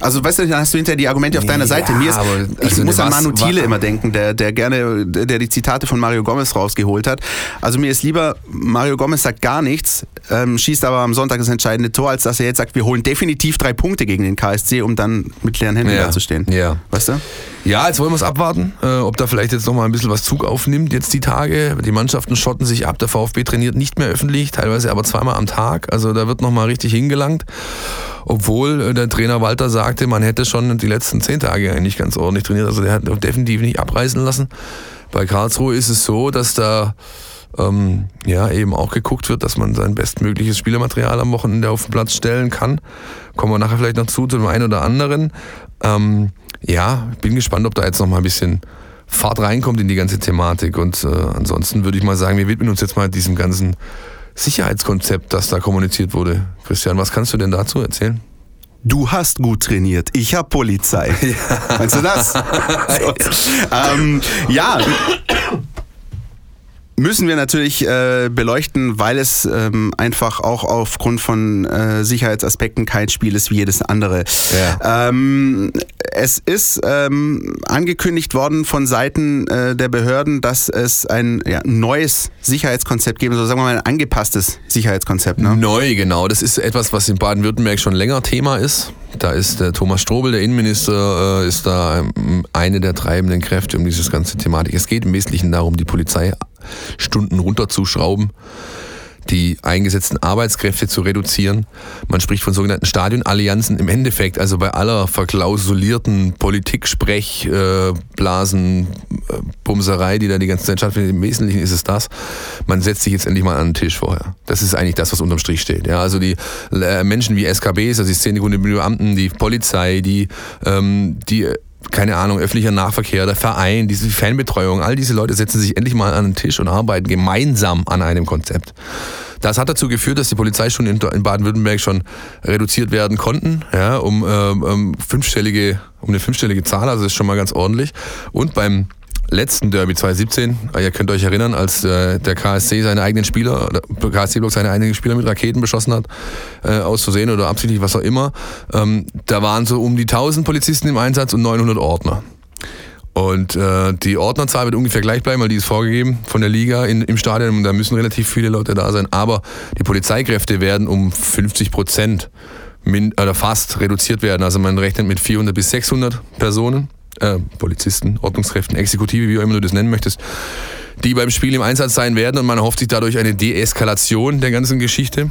also weißt du, dann hast du hinterher die Argumente auf deiner Ja, Seite. Mir ist, aber, ich also, muss an Manu Thiele immer denken, der, der gerne, der die Zitate von Mario Gomez rausgeholt hat. Also mir ist lieber, Mario Gomez sagt gar nichts, ähm, schießt aber am Sonntag das entscheidende Tor, als dass er jetzt sagt, wir holen definitiv drei Punkte gegen den KSC, um dann mit leeren Händen Ja. dazustehen. Ja. Weißt du? Ja, jetzt wollen wir es abwarten, äh, ob da vielleicht jetzt nochmal ein bisschen was Zug aufnimmt jetzt die Tage. Die Mannschaften schotten sich ab, der VfB trainiert nicht mehr öffentlich, teilweise aber zweimal am Tag. Also da wird nochmal richtig hingelangt. Obwohl äh, der Trainer Walter sagte, man hätte schon die letzten zehn Tage eigentlich ganz ordentlich trainiert. Also der hat definitiv nicht abreißen lassen. Bei Karlsruhe ist es so, dass da ähm, ja eben auch geguckt wird, dass man sein bestmögliches Spielermaterial am Wochenende auf den Platz stellen kann. Kommen wir nachher vielleicht noch zu, zu dem einen oder anderen. Ähm, ja, bin gespannt, ob da jetzt noch mal ein bisschen Fahrt reinkommt in die ganze Thematik. Und äh, ansonsten würde ich mal sagen, wir widmen uns jetzt mal diesem ganzen Sicherheitskonzept, das da kommuniziert wurde. Christian, was kannst du denn dazu erzählen? Du hast gut trainiert, ich hab Polizei. Meinst du das? Ähm, ja. Müssen wir natürlich äh, beleuchten, weil es ähm, einfach auch aufgrund von äh, Sicherheitsaspekten kein Spiel ist wie jedes andere. Ja. Ähm, es ist ähm, angekündigt worden von Seiten äh, der Behörden, dass es ein ja, neues Sicherheitskonzept geben soll, sagen wir mal ein angepasstes Sicherheitskonzept. Ne? Neu, genau. Das ist etwas, was in Baden-Württemberg schon länger Thema ist. Da ist der Thomas Strobel, der Innenminister, äh, ist da ähm, eine der treibenden Kräfte um dieses ganze Thematik. Es geht im Wesentlichen darum, die Polizeistunden runterzuschrauben. Die eingesetzten Arbeitskräfte zu reduzieren. Man spricht von sogenannten Stadionallianzen. Im Endeffekt, also bei aller verklausulierten Politik-Sprech, äh, äh, Bumserei, die da die ganze Zeit stattfindet, im Wesentlichen ist es das. Man setzt sich jetzt endlich mal an den Tisch vorher. Das ist eigentlich das, was unterm Strich steht. Ja, also die äh, Menschen wie SKBs, also die Szenekunde Beamten, die Polizei, die, ähm, die keine Ahnung, öffentlicher Nahverkehr, der Verein, diese Fanbetreuung, all diese Leute setzen sich endlich mal an den Tisch und arbeiten gemeinsam an einem Konzept. Das hat dazu geführt, dass die Polizeistunden in Baden-Württemberg schon reduziert werden konnten, ja, um, ähm, fünfstellige, um eine fünfstellige Zahl, also das ist schon mal ganz ordentlich. Und beim letzten Derby 2017, ihr könnt euch erinnern, als äh, der KSC seine eigenen Spieler, der KSC Block seine eigenen Spieler mit Raketen beschossen hat, äh, auszusehen oder absichtlich, was auch immer, ähm, da waren so um die 1000 Polizisten im Einsatz und 900 Ordner. Und äh, die Ordnerzahl wird ungefähr gleich bleiben, weil die ist vorgegeben von der Liga in, im Stadion und da müssen relativ viele Leute da sein. Aber die Polizeikräfte werden um 50 Prozent oder fast reduziert werden. Also man rechnet mit 400 bis 600 Personen äh, Polizisten, Ordnungskräften, Exekutive, wie auch immer du das nennen möchtest, die beim Spiel im Einsatz sein werden und man erhofft sich dadurch eine Deeskalation der ganzen Geschichte.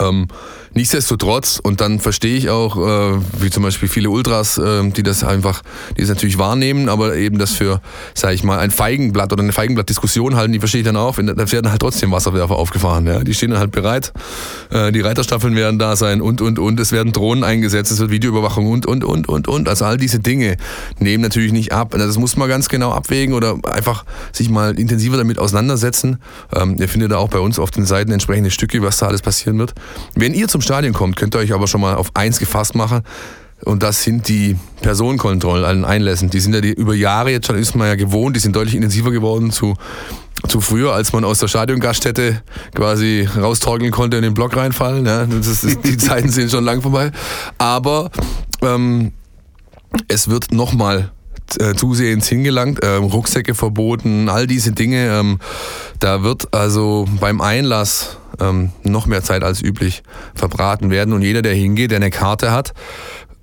Ähm, nichtsdestotrotz, und dann verstehe ich auch, äh, wie zum Beispiel viele Ultras, äh, die das einfach, die das natürlich wahrnehmen, aber eben das für, sage ich mal, ein Feigenblatt oder eine Feigenblatt-Diskussion halten, die verstehe ich dann auch. Da werden halt trotzdem Wasserwerfer aufgefahren. Ja? Die stehen dann halt bereit, äh, die Reiterstaffeln werden da sein und, und, und. Es werden Drohnen eingesetzt, es wird Videoüberwachung und, und, und, und, und. Also all diese Dinge nehmen natürlich nicht ab. Das muss man ganz genau abwägen oder einfach sich mal intensiver damit auseinandersetzen. Ähm, ihr findet da auch bei uns auf den Seiten entsprechende Stücke, was da alles passieren wird. Wenn ihr zum Stadion kommt, könnt ihr euch aber schon mal auf eins gefasst machen. Und das sind die Personenkontrollen an den Einlässen. Die sind ja die, über Jahre jetzt schon, ist man ja gewohnt, die sind deutlich intensiver geworden zu, zu früher, als man aus der Stadiongaststätte quasi raustorkeln konnte und in den Block reinfallen. Ja, das ist, die Zeiten sind schon lang vorbei. Aber ähm, es wird nochmal äh, zusehends hingelangt, ähm, Rucksäcke verboten, all diese Dinge. Ähm, da wird also beim Einlass ähm, noch mehr Zeit als üblich verbraten werden. Und jeder, der hingeht, der eine Karte hat,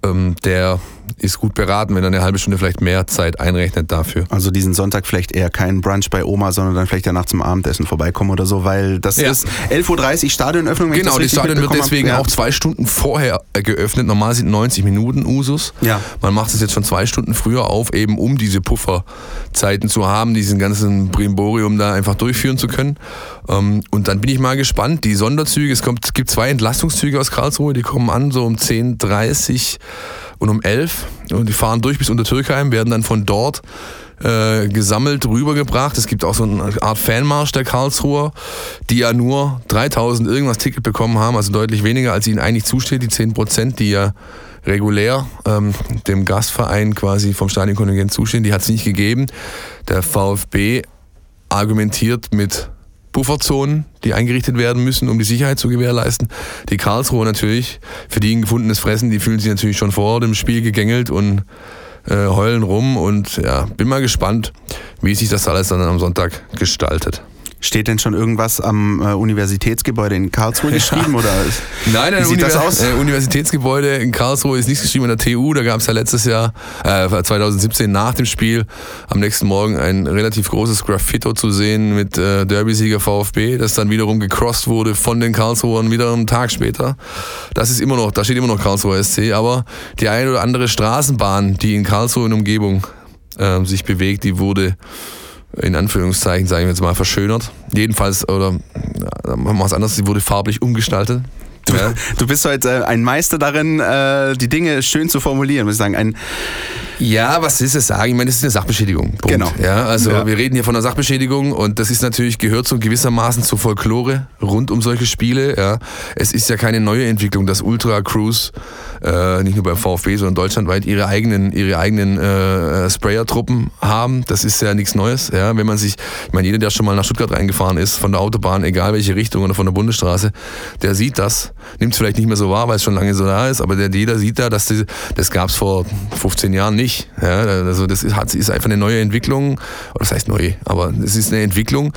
ähm, der ist gut beraten, wenn er eine halbe Stunde vielleicht mehr Zeit einrechnet dafür. Also diesen Sonntag vielleicht eher kein Brunch bei Oma, sondern dann vielleicht danach zum Abendessen vorbeikommen oder so, weil das ja. ist 11.30 Uhr Stadionöffnung. Genau, die Stadion wird deswegen ja. auch zwei Stunden vorher äh, geöffnet. Normal sind 90 Minuten Usus. Ja. Man macht es jetzt schon zwei Stunden früher auf, eben um diese Pufferzeiten zu haben, diesen ganzen Brimborium da einfach durchführen zu können. Ähm, und dann bin ich mal gespannt. Die Sonderzüge, es, kommt, es gibt zwei Entlastungszüge aus Karlsruhe, die kommen an so um 10.30 Uhr und um 11 und die fahren durch bis unter Türkheim, werden dann von dort äh, gesammelt rübergebracht. Es gibt auch so eine Art Fanmarsch der Karlsruher, die ja nur 3000 irgendwas Ticket bekommen haben, also deutlich weniger, als ihnen eigentlich zusteht, die 10 Prozent, die ja regulär ähm, dem Gastverein quasi vom Stadionkontingent zustehen, die hat es nicht gegeben. Der VfB argumentiert mit Bufferzonen, die eingerichtet werden müssen, um die Sicherheit zu gewährleisten. Die Karlsruhe natürlich, für die ein gefundenes Fressen, die fühlen sich natürlich schon vor dem Spiel gegängelt und äh, heulen rum. Und ja, bin mal gespannt, wie sich das alles dann am Sonntag gestaltet. Steht denn schon irgendwas am äh, Universitätsgebäude in Karlsruhe geschrieben? Oder Nein, wie sieht Univers das aus? Äh, Universitätsgebäude in Karlsruhe ist nichts geschrieben. An der TU, da gab es ja letztes Jahr, äh, 2017 nach dem Spiel, am nächsten Morgen ein relativ großes Graffito zu sehen mit äh, Derby-Sieger VfB, das dann wiederum gecrossed wurde von den Karlsruhern wieder einen Tag später. Das ist immer noch, da steht immer noch Karlsruher SC, aber die eine oder andere Straßenbahn, die in Karlsruhe in Umgebung äh, sich bewegt, die wurde in Anführungszeichen, sagen wir jetzt mal, verschönert. Jedenfalls, oder machen wir es anders, sie wurde farblich umgestaltet. Du, ja. du bist heute ein Meister darin, äh, die Dinge schön zu formulieren, muss ich sagen. Ein ja, was ist es sagen? Ich meine, das ist eine Sachbeschädigung. Punkt. Genau. Ja, also ja. wir reden hier von einer Sachbeschädigung und das ist natürlich, gehört so gewissermaßen zur Folklore rund um solche Spiele. Ja. Es ist ja keine neue Entwicklung, dass Ultra Cruise äh, nicht nur beim VfB, sondern deutschlandweit ihre eigenen, ihre eigenen äh, Sprayer-Truppen haben. Das ist ja nichts Neues. Ja. Wenn man sich, ich meine, jeder, der schon mal nach Stuttgart reingefahren ist, von der Autobahn, egal welche Richtung oder von der Bundesstraße, der sieht das, nimmt es vielleicht nicht mehr so wahr, weil es schon lange so da ist, aber der, jeder sieht da, dass die, das gab es vor 15 Jahren nicht. Ja, also das ist, ist einfach eine neue Entwicklung, oder das heißt neu, aber es ist eine Entwicklung,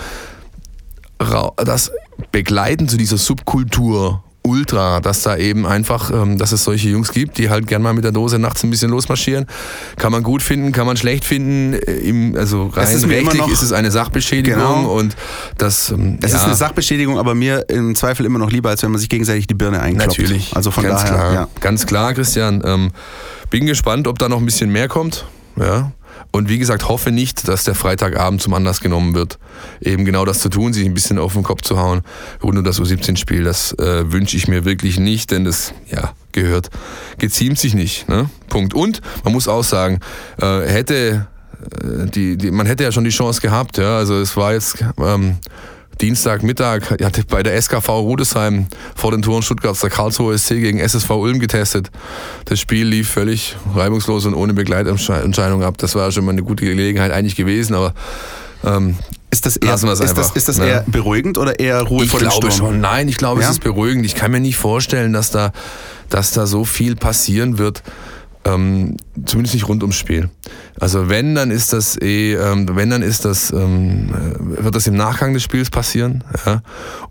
das Begleiten zu dieser Subkultur ultra, dass da eben einfach, ähm, dass es solche Jungs gibt, die halt gern mal mit der Dose nachts ein bisschen losmarschieren. Kann man gut finden, kann man schlecht finden. Äh, Im, also rein ist rechtlich noch- ist es eine Sachbeschädigung Genau. und das ähm, Es ja, ist eine Sachbeschädigung, aber mir im Zweifel immer noch lieber, als wenn man sich gegenseitig die Birne einkloppt. Natürlich. Also von ganz daher, klar. ja. Ganz klar, Christian. Ähm, bin gespannt, ob da noch ein bisschen mehr kommt. Ja. Und wie gesagt, hoffe nicht, dass der Freitagabend zum Anlass genommen wird, eben genau das zu tun, sich ein bisschen auf den Kopf zu hauen rund um das U17-Spiel. Das äh, wünsche ich mir wirklich nicht, denn das ja, gehört, geziemt sich nicht. Ne? Punkt. Und man muss auch sagen, äh, hätte äh, die, die, man hätte ja schon die Chance gehabt. Ja? Also es war jetzt ähm, Dienstagmittag, hatte bei der SKV Rudesheim vor den Toren Stuttgarts der Karlsruhe SC gegen SSV Ulm getestet. Das Spiel lief völlig reibungslos und ohne Begleitentscheidung ab. Das war schon mal eine gute Gelegenheit eigentlich gewesen, aber ähm, Ist das eher, Lassen wir es ist das, ist das ne? eher beruhigend oder eher Ruhe ich vor dem Sturm? schon. Nein, ich glaube, Ja? es ist beruhigend. Ich kann mir nicht vorstellen, dass da, dass da so viel passieren wird. Ähm, zumindest nicht rund ums Spiel. Also wenn, dann ist das eh, ähm, wenn, dann ist das, ähm, äh, wird das im Nachgang des Spiels passieren. Ja?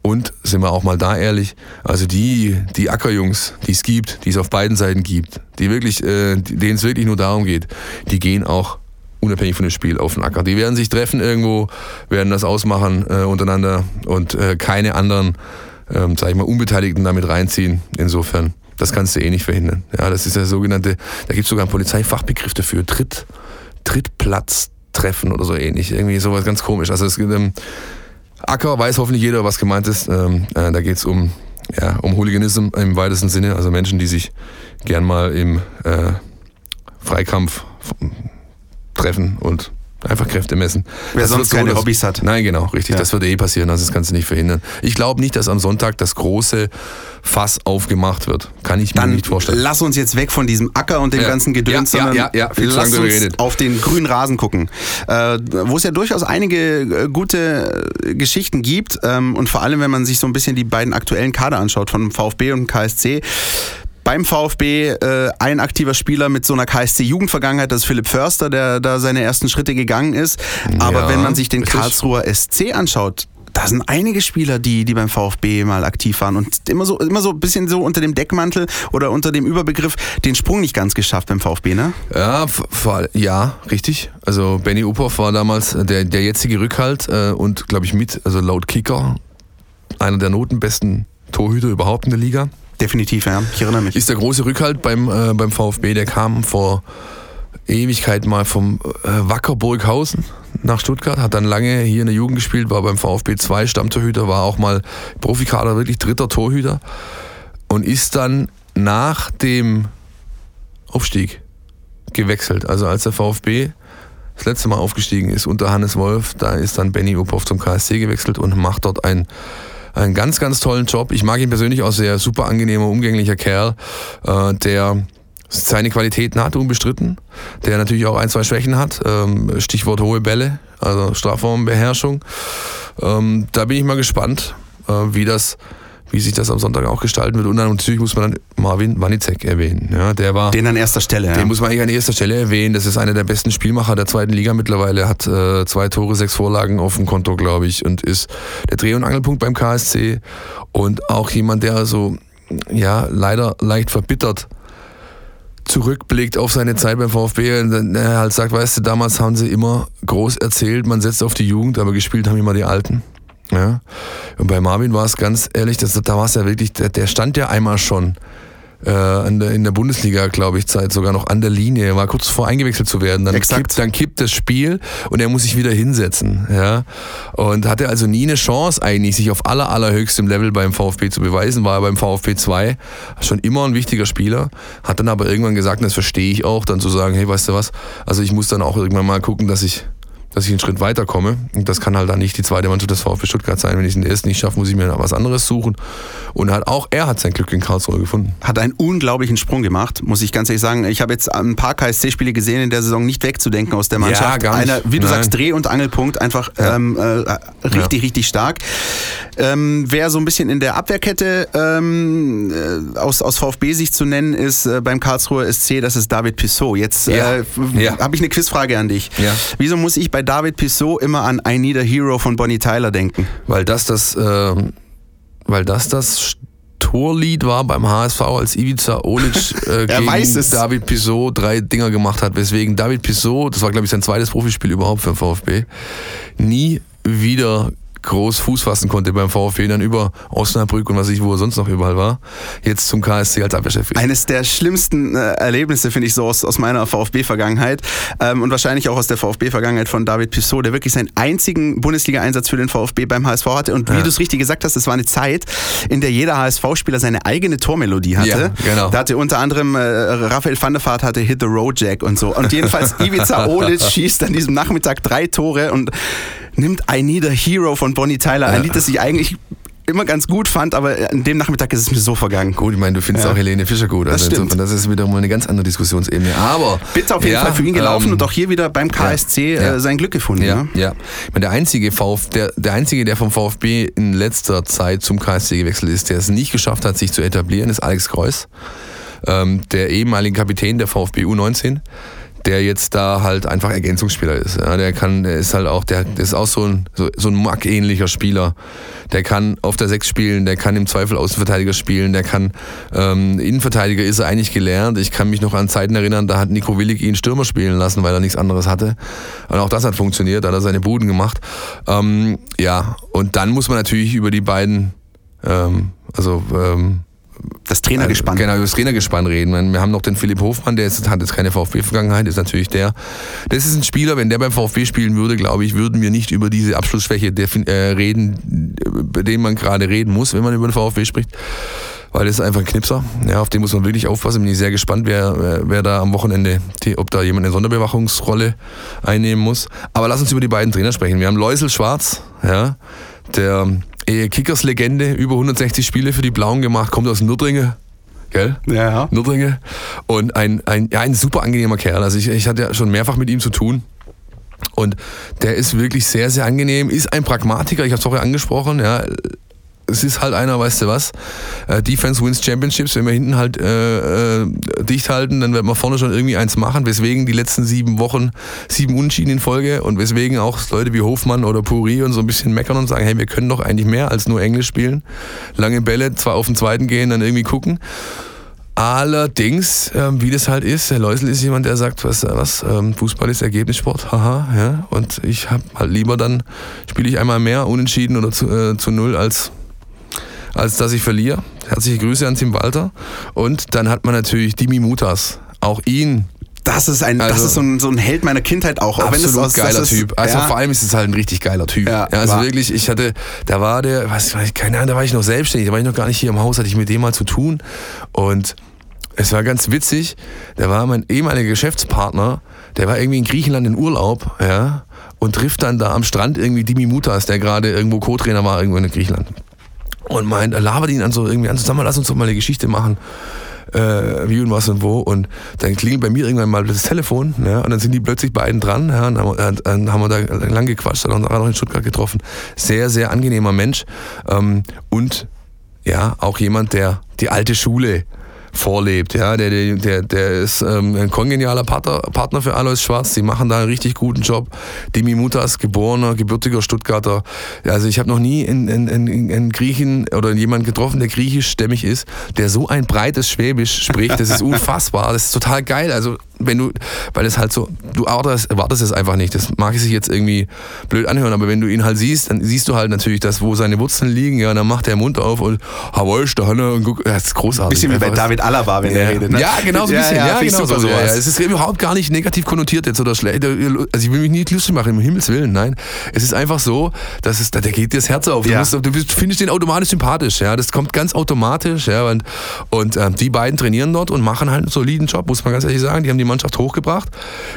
Und sind wir auch mal da ehrlich, also die, die Ackerjungs, die es gibt, die es auf beiden Seiten gibt, die wirklich, äh, denen es wirklich nur darum geht, die gehen auch unabhängig von dem Spiel auf den Acker. Die werden sich treffen irgendwo, werden das ausmachen äh, untereinander und äh, keine anderen, ähm, sag ich mal, Unbeteiligten damit reinziehen. Insofern, das kannst du eh nicht verhindern. Ja, das ist der sogenannte, da gibt es sogar einen Polizeifachbegriff dafür, Tritt, Trittplatztreffen oder so ähnlich. Irgendwie sowas ganz komisch. Also es gibt, ähm, Acker weiß hoffentlich jeder, was gemeint ist. Ähm, äh, da geht es um, ja, um Hooliganism im weitesten Sinne, also Menschen, die sich gern mal im äh, Freikampf treffen und einfach Kräfte messen. Wer Das sonst keine das- Hobbys hat. Nein, genau, richtig. Ja. Das wird eh passieren, also das kannst du nicht verhindern. Ich glaube nicht, dass am Sonntag das große Fass aufgemacht wird. Kann ich mir Dann nicht vorstellen. lass uns jetzt weg von diesem Acker und dem Ja. ganzen Gedöns, Ja, ja, sondern ja, ja, viel zu lass uns geredet. auf den grünen Rasen gucken, äh, wo es ja durchaus einige äh, gute äh, Geschichten gibt ähm, und vor allem, wenn man sich so ein bisschen die beiden aktuellen Kader anschaut von VfB und KSC. Beim VfB äh, ein aktiver Spieler mit so einer KSC-Jugendvergangenheit, das ist Philipp Förster, der da seine ersten Schritte gegangen ist. Aber Ja, wenn man sich den richtig. Karlsruher SC anschaut, da sind einige Spieler, die, die beim VfB mal aktiv waren und immer so, immer so ein bisschen so unter dem Deckmantel oder unter dem Überbegriff den Sprung nicht ganz geschafft beim VfB, ne? Ja, ja, richtig. Also Benny Uphoff war damals der, der jetzige Rückhalt äh, und glaube ich mit, also laut Kicker, einer der notenbesten Torhüter überhaupt in der Liga. Definitiv, ja. Ich erinnere mich. Ist der große Rückhalt beim, äh, beim VfB, der kam vor Ewigkeit mal vom äh, Wacker Burghausen nach Stuttgart, hat dann lange hier in der Jugend gespielt, war beim VfB 2 Stammtorhüter, war auch mal Profikader, wirklich dritter Torhüter und ist dann nach dem Aufstieg gewechselt. Also als der VfB das letzte Mal aufgestiegen ist unter Hannes Wolf, da ist dann Benny Uphoff zum KSC gewechselt und macht dort ein einen ganz, ganz tollen Job. Ich mag ihn persönlich auch sehr, super angenehmer, umgänglicher Kerl, äh, der seine Qualitäten hat, unbestritten, der natürlich auch ein, zwei Schwächen hat, ähm, Stichwort hohe Bälle, also Strafraumbeherrschung. Ähm, da bin ich mal gespannt, äh, wie das, wie sich das am Sonntag auch gestalten wird. Und dann natürlich muss man dann Marvin Wanicek erwähnen. Ja, der war Den an erster Stelle, ja. den muss man eigentlich an erster Stelle erwähnen. Das ist einer der besten Spielmacher der zweiten Liga mittlerweile. Hat äh, zwei Tore, sechs Vorlagen auf dem Konto, glaube ich. Und ist der Dreh- und Angelpunkt beim KSC. Und auch jemand, der so, ja, leider leicht verbittert zurückblickt auf seine Zeit beim VfB und dann er halt sagt, weißt du, damals haben sie immer groß erzählt, man setzt auf die Jugend, aber gespielt haben immer die Alten. Ja. Und bei Marvin war es ganz ehrlich, das, da war es ja wirklich, der, der stand ja einmal schon äh, in der Bundesliga, glaube ich, Zeit sogar noch an der Linie, Er war kurz vor eingewechselt zu werden. Dann kippt, dann kippt das Spiel und er muss sich wieder hinsetzen. Ja? Und hatte also nie eine Chance eigentlich, sich auf aller, allerhöchstem Level beim VfB zu beweisen. War er beim VfB 2 schon immer ein wichtiger Spieler, hat dann aber irgendwann gesagt, und das verstehe ich auch, dann zu sagen, hey, weißt du was, also ich muss dann auch irgendwann mal gucken, dass ich dass ich einen Schritt weiterkomme. Und das kann halt dann nicht die zweite Mannschaft des VfB Stuttgart sein. Wenn ich den ersten nicht schaffe, muss ich mir was anderes suchen. Und halt auch er hat sein Glück in Karlsruhe gefunden. Hat einen unglaublichen Sprung gemacht, muss ich ganz ehrlich sagen. Ich habe jetzt ein paar KSC-Spiele gesehen in der Saison, nicht wegzudenken aus der Mannschaft. Ja, gar nicht. Einer, wie du Nein. sagst, Dreh- und Angelpunkt, einfach ähm, äh, richtig, richtig stark. Ähm, wer so ein bisschen in der Abwehrkette ähm, äh, aus, aus VfB-Sicht zu nennen ist, äh, beim Karlsruher SC, das ist David Pissot. Jetzt Ja. äh, Ja. habe ich eine Quizfrage an dich. Ja. Wieso muss ich bei David Pissot immer an I Need a Hero von Bonnie Tyler denken? Weil das das, ähm, weil das das Torlied war beim HSV, als Ivica Olic äh, gegen. David Pissot drei Dinger gemacht hat, weswegen David Pissot, das war glaube ich sein zweites Profispiel überhaupt für den VfB, nie wieder groß Fuß fassen konnte beim VfB, dann über Osnabrück und was ich, wo er sonst noch überall war, jetzt zum KSC als Abwehrchef. Eines der schlimmsten äh, Erlebnisse, finde ich, so aus, aus meiner VfB-Vergangenheit ähm, und wahrscheinlich auch aus der VfB-Vergangenheit von David Pissot, der wirklich seinen einzigen Bundesliga-Einsatz für den VfB beim HSV hatte. Und wie Ja. du es richtig gesagt hast, es war eine Zeit, in der jeder HSV-Spieler seine eigene Tormelodie hatte. Ja, genau. Da hatte unter anderem äh, Raphael van der Vaart hatte Hit the Road Jack und so. Und jedenfalls Ivica Olic schießt an diesem Nachmittag drei Tore und nimmt I Need a Hero von Bonnie Tyler, ein. Lied, das ich eigentlich immer ganz gut fand, aber an dem Nachmittag ist es mir so vergangen. Gut, ich meine, du findest Ja. auch Helene Fischer gut. Das Also stimmt. insofern, das ist wieder mal eine ganz andere Diskussionsebene. Aber Bitte auf jeden ja, Fall für ihn gelaufen ähm, und auch hier wieder beim KSC ja. Äh, sein Glück gefunden. Ja, Ne? ja. Ich meine, der einzige VfB, der, der einzige, der vom VfB in letzter Zeit zum KSC gewechselt ist, der es nicht geschafft hat, sich zu etablieren, ist Alex Kreuz, ähm, der ehemalige Kapitän der VfB U19, der jetzt da halt einfach Ergänzungsspieler ist. Ja, der kann, der ist halt auch, der, ist auch so ein, so, so ein Mack-ähnlicher Spieler. Der kann auf der Sechs spielen, der kann im Zweifel Außenverteidiger spielen, der kann ähm, Innenverteidiger ist er eigentlich gelernt. Ich kann mich noch an Zeiten erinnern, da hat Nico Willig ihn Stürmer spielen lassen, weil er nichts anderes hatte. Und auch das hat funktioniert, da hat er seine Buden gemacht. Ähm, ja, und dann muss man natürlich über die beiden, ähm, also ähm, Das Trainergespann. Genau, über das Trainergespann reden. Wir haben noch den Philipp Hofmann, der ist, hat jetzt keine VfB-Vergangenheit, ist natürlich der. Das ist ein Spieler, wenn der beim VfB spielen würde, glaube ich, würden wir nicht über diese Abschlussschwäche äh, reden, bei dem man gerade reden muss, wenn man über den VfB spricht. Weil das ist einfach ein Knipser. Ja, auf den muss man wirklich aufpassen. Bin ich sehr gespannt, wer, wer, wer da am Wochenende, ob da jemand eine Sonderbewachungsrolle einnehmen muss. Aber lass uns über die beiden Trainer sprechen. Wir haben Läusel Schwarz, ja, der äh, Kickers-Legende, über 160 Spiele für die Blauen gemacht, kommt aus Nürtringe. Gell? Ja, ja. Nürtringe. Und ein, ein, ja, ein super angenehmer Kerl. Also ich, ich hatte ja schon mehrfach mit ihm zu tun. Und der ist wirklich sehr, sehr angenehm, ist ein Pragmatiker, ich habe es vorher angesprochen, ja. Es ist halt einer, weißt du was, äh, Defense wins Championships, wenn wir hinten halt äh, äh, dicht halten, dann wird man vorne schon irgendwie eins machen, weswegen die letzten sieben Wochen sieben Unentschieden in Folge und weswegen auch Leute wie Hofmann oder Puri und so ein bisschen meckern und sagen, hey, wir können doch eigentlich mehr als nur Englisch spielen. Lange Bälle, zwar auf den zweiten gehen, dann irgendwie gucken. Allerdings, ähm, wie das halt ist, der Läusel ist jemand, der sagt, was, was ähm, Fußball ist Ergebnissport, haha, ja. Und ich habe halt lieber dann, spiele ich einmal mehr unentschieden oder zu, äh, zu null, als, als dass ich verliere. Herzliche Grüße an Tim Walter. Und dann hat man natürlich Dimi Mutas. Auch ihn Das ist ein, das Also- ist so ein, so ein Held meiner Kindheit auch. auch wenn es Absolut aus, geiler das ist, Typ. Also ja, vor allem ist es halt ein richtig geiler Typ. Ja, Ja, also war. wirklich, ich hatte, da war der, was, weiß ich, keine Ahnung, da war ich noch selbstständig, da war ich noch gar nicht hier im Haus, hatte ich mit dem mal zu tun. Und es war ganz witzig, der war mein ehemaliger Geschäftspartner, der war irgendwie in Griechenland in Urlaub, ja, und trifft dann da am Strand irgendwie Dimi Mutas, der gerade irgendwo Co-Trainer war, irgendwo in Griechenland. Und meint, er labert ihn an so irgendwie an, sag mal, lass uns doch mal eine Geschichte machen äh, wie und was und wo. Und dann klingelt bei mir irgendwann mal das Telefon, ja, und dann sind die plötzlich beiden dran, ja, und haben wir- dann haben wir da lang gequatscht, dann haben wir noch in Stuttgart getroffen. Sehr, sehr angenehmer Mensch. Ähm, und ja, auch jemand, der die alte Schule vorlebt. Ja, der, der, der, ist ähm, ein kongenialer Partner, Partner für Alois Schwarz. Die machen da einen richtig guten Job. Dimi Mutas, geborener, gebürtiger Stuttgarter. Also ich habe noch nie einen, einen, einen, einen Griechen oder jemanden getroffen, der griechischstämmig ist, der so ein breites Schwäbisch spricht. Das ist unfassbar. Das ist total geil. Also wenn du, weil es halt so, du erwartest, erwartest es einfach nicht. Das mag sich jetzt irgendwie blöd anhören, aber wenn du ihn halt siehst, dann siehst du halt natürlich, dass wo seine Wurzeln liegen. Ja, dann macht der Mund auf und Hawaii, da und guck, ja, das ist großartig. bisschen wie bei David Alaba, wenn ja. er redet. Ne? Ja, genau so ein bisschen. Ja, ich genau super so. Ja, ja. Es ist überhaupt gar nicht negativ konnotiert jetzt oder schlecht. Also ich will mich nicht lustig machen, um Himmels Willen. Nein, es ist einfach so, dass es, da der geht dir das Herz auf. Du, Ja. musst, du findest den automatisch sympathisch. Ja, das kommt ganz automatisch. Ja, und und ähm, die beiden trainieren dort und machen halt einen soliden Job, muss man ganz ehrlich sagen. Die haben die Mannschaft hochgebracht,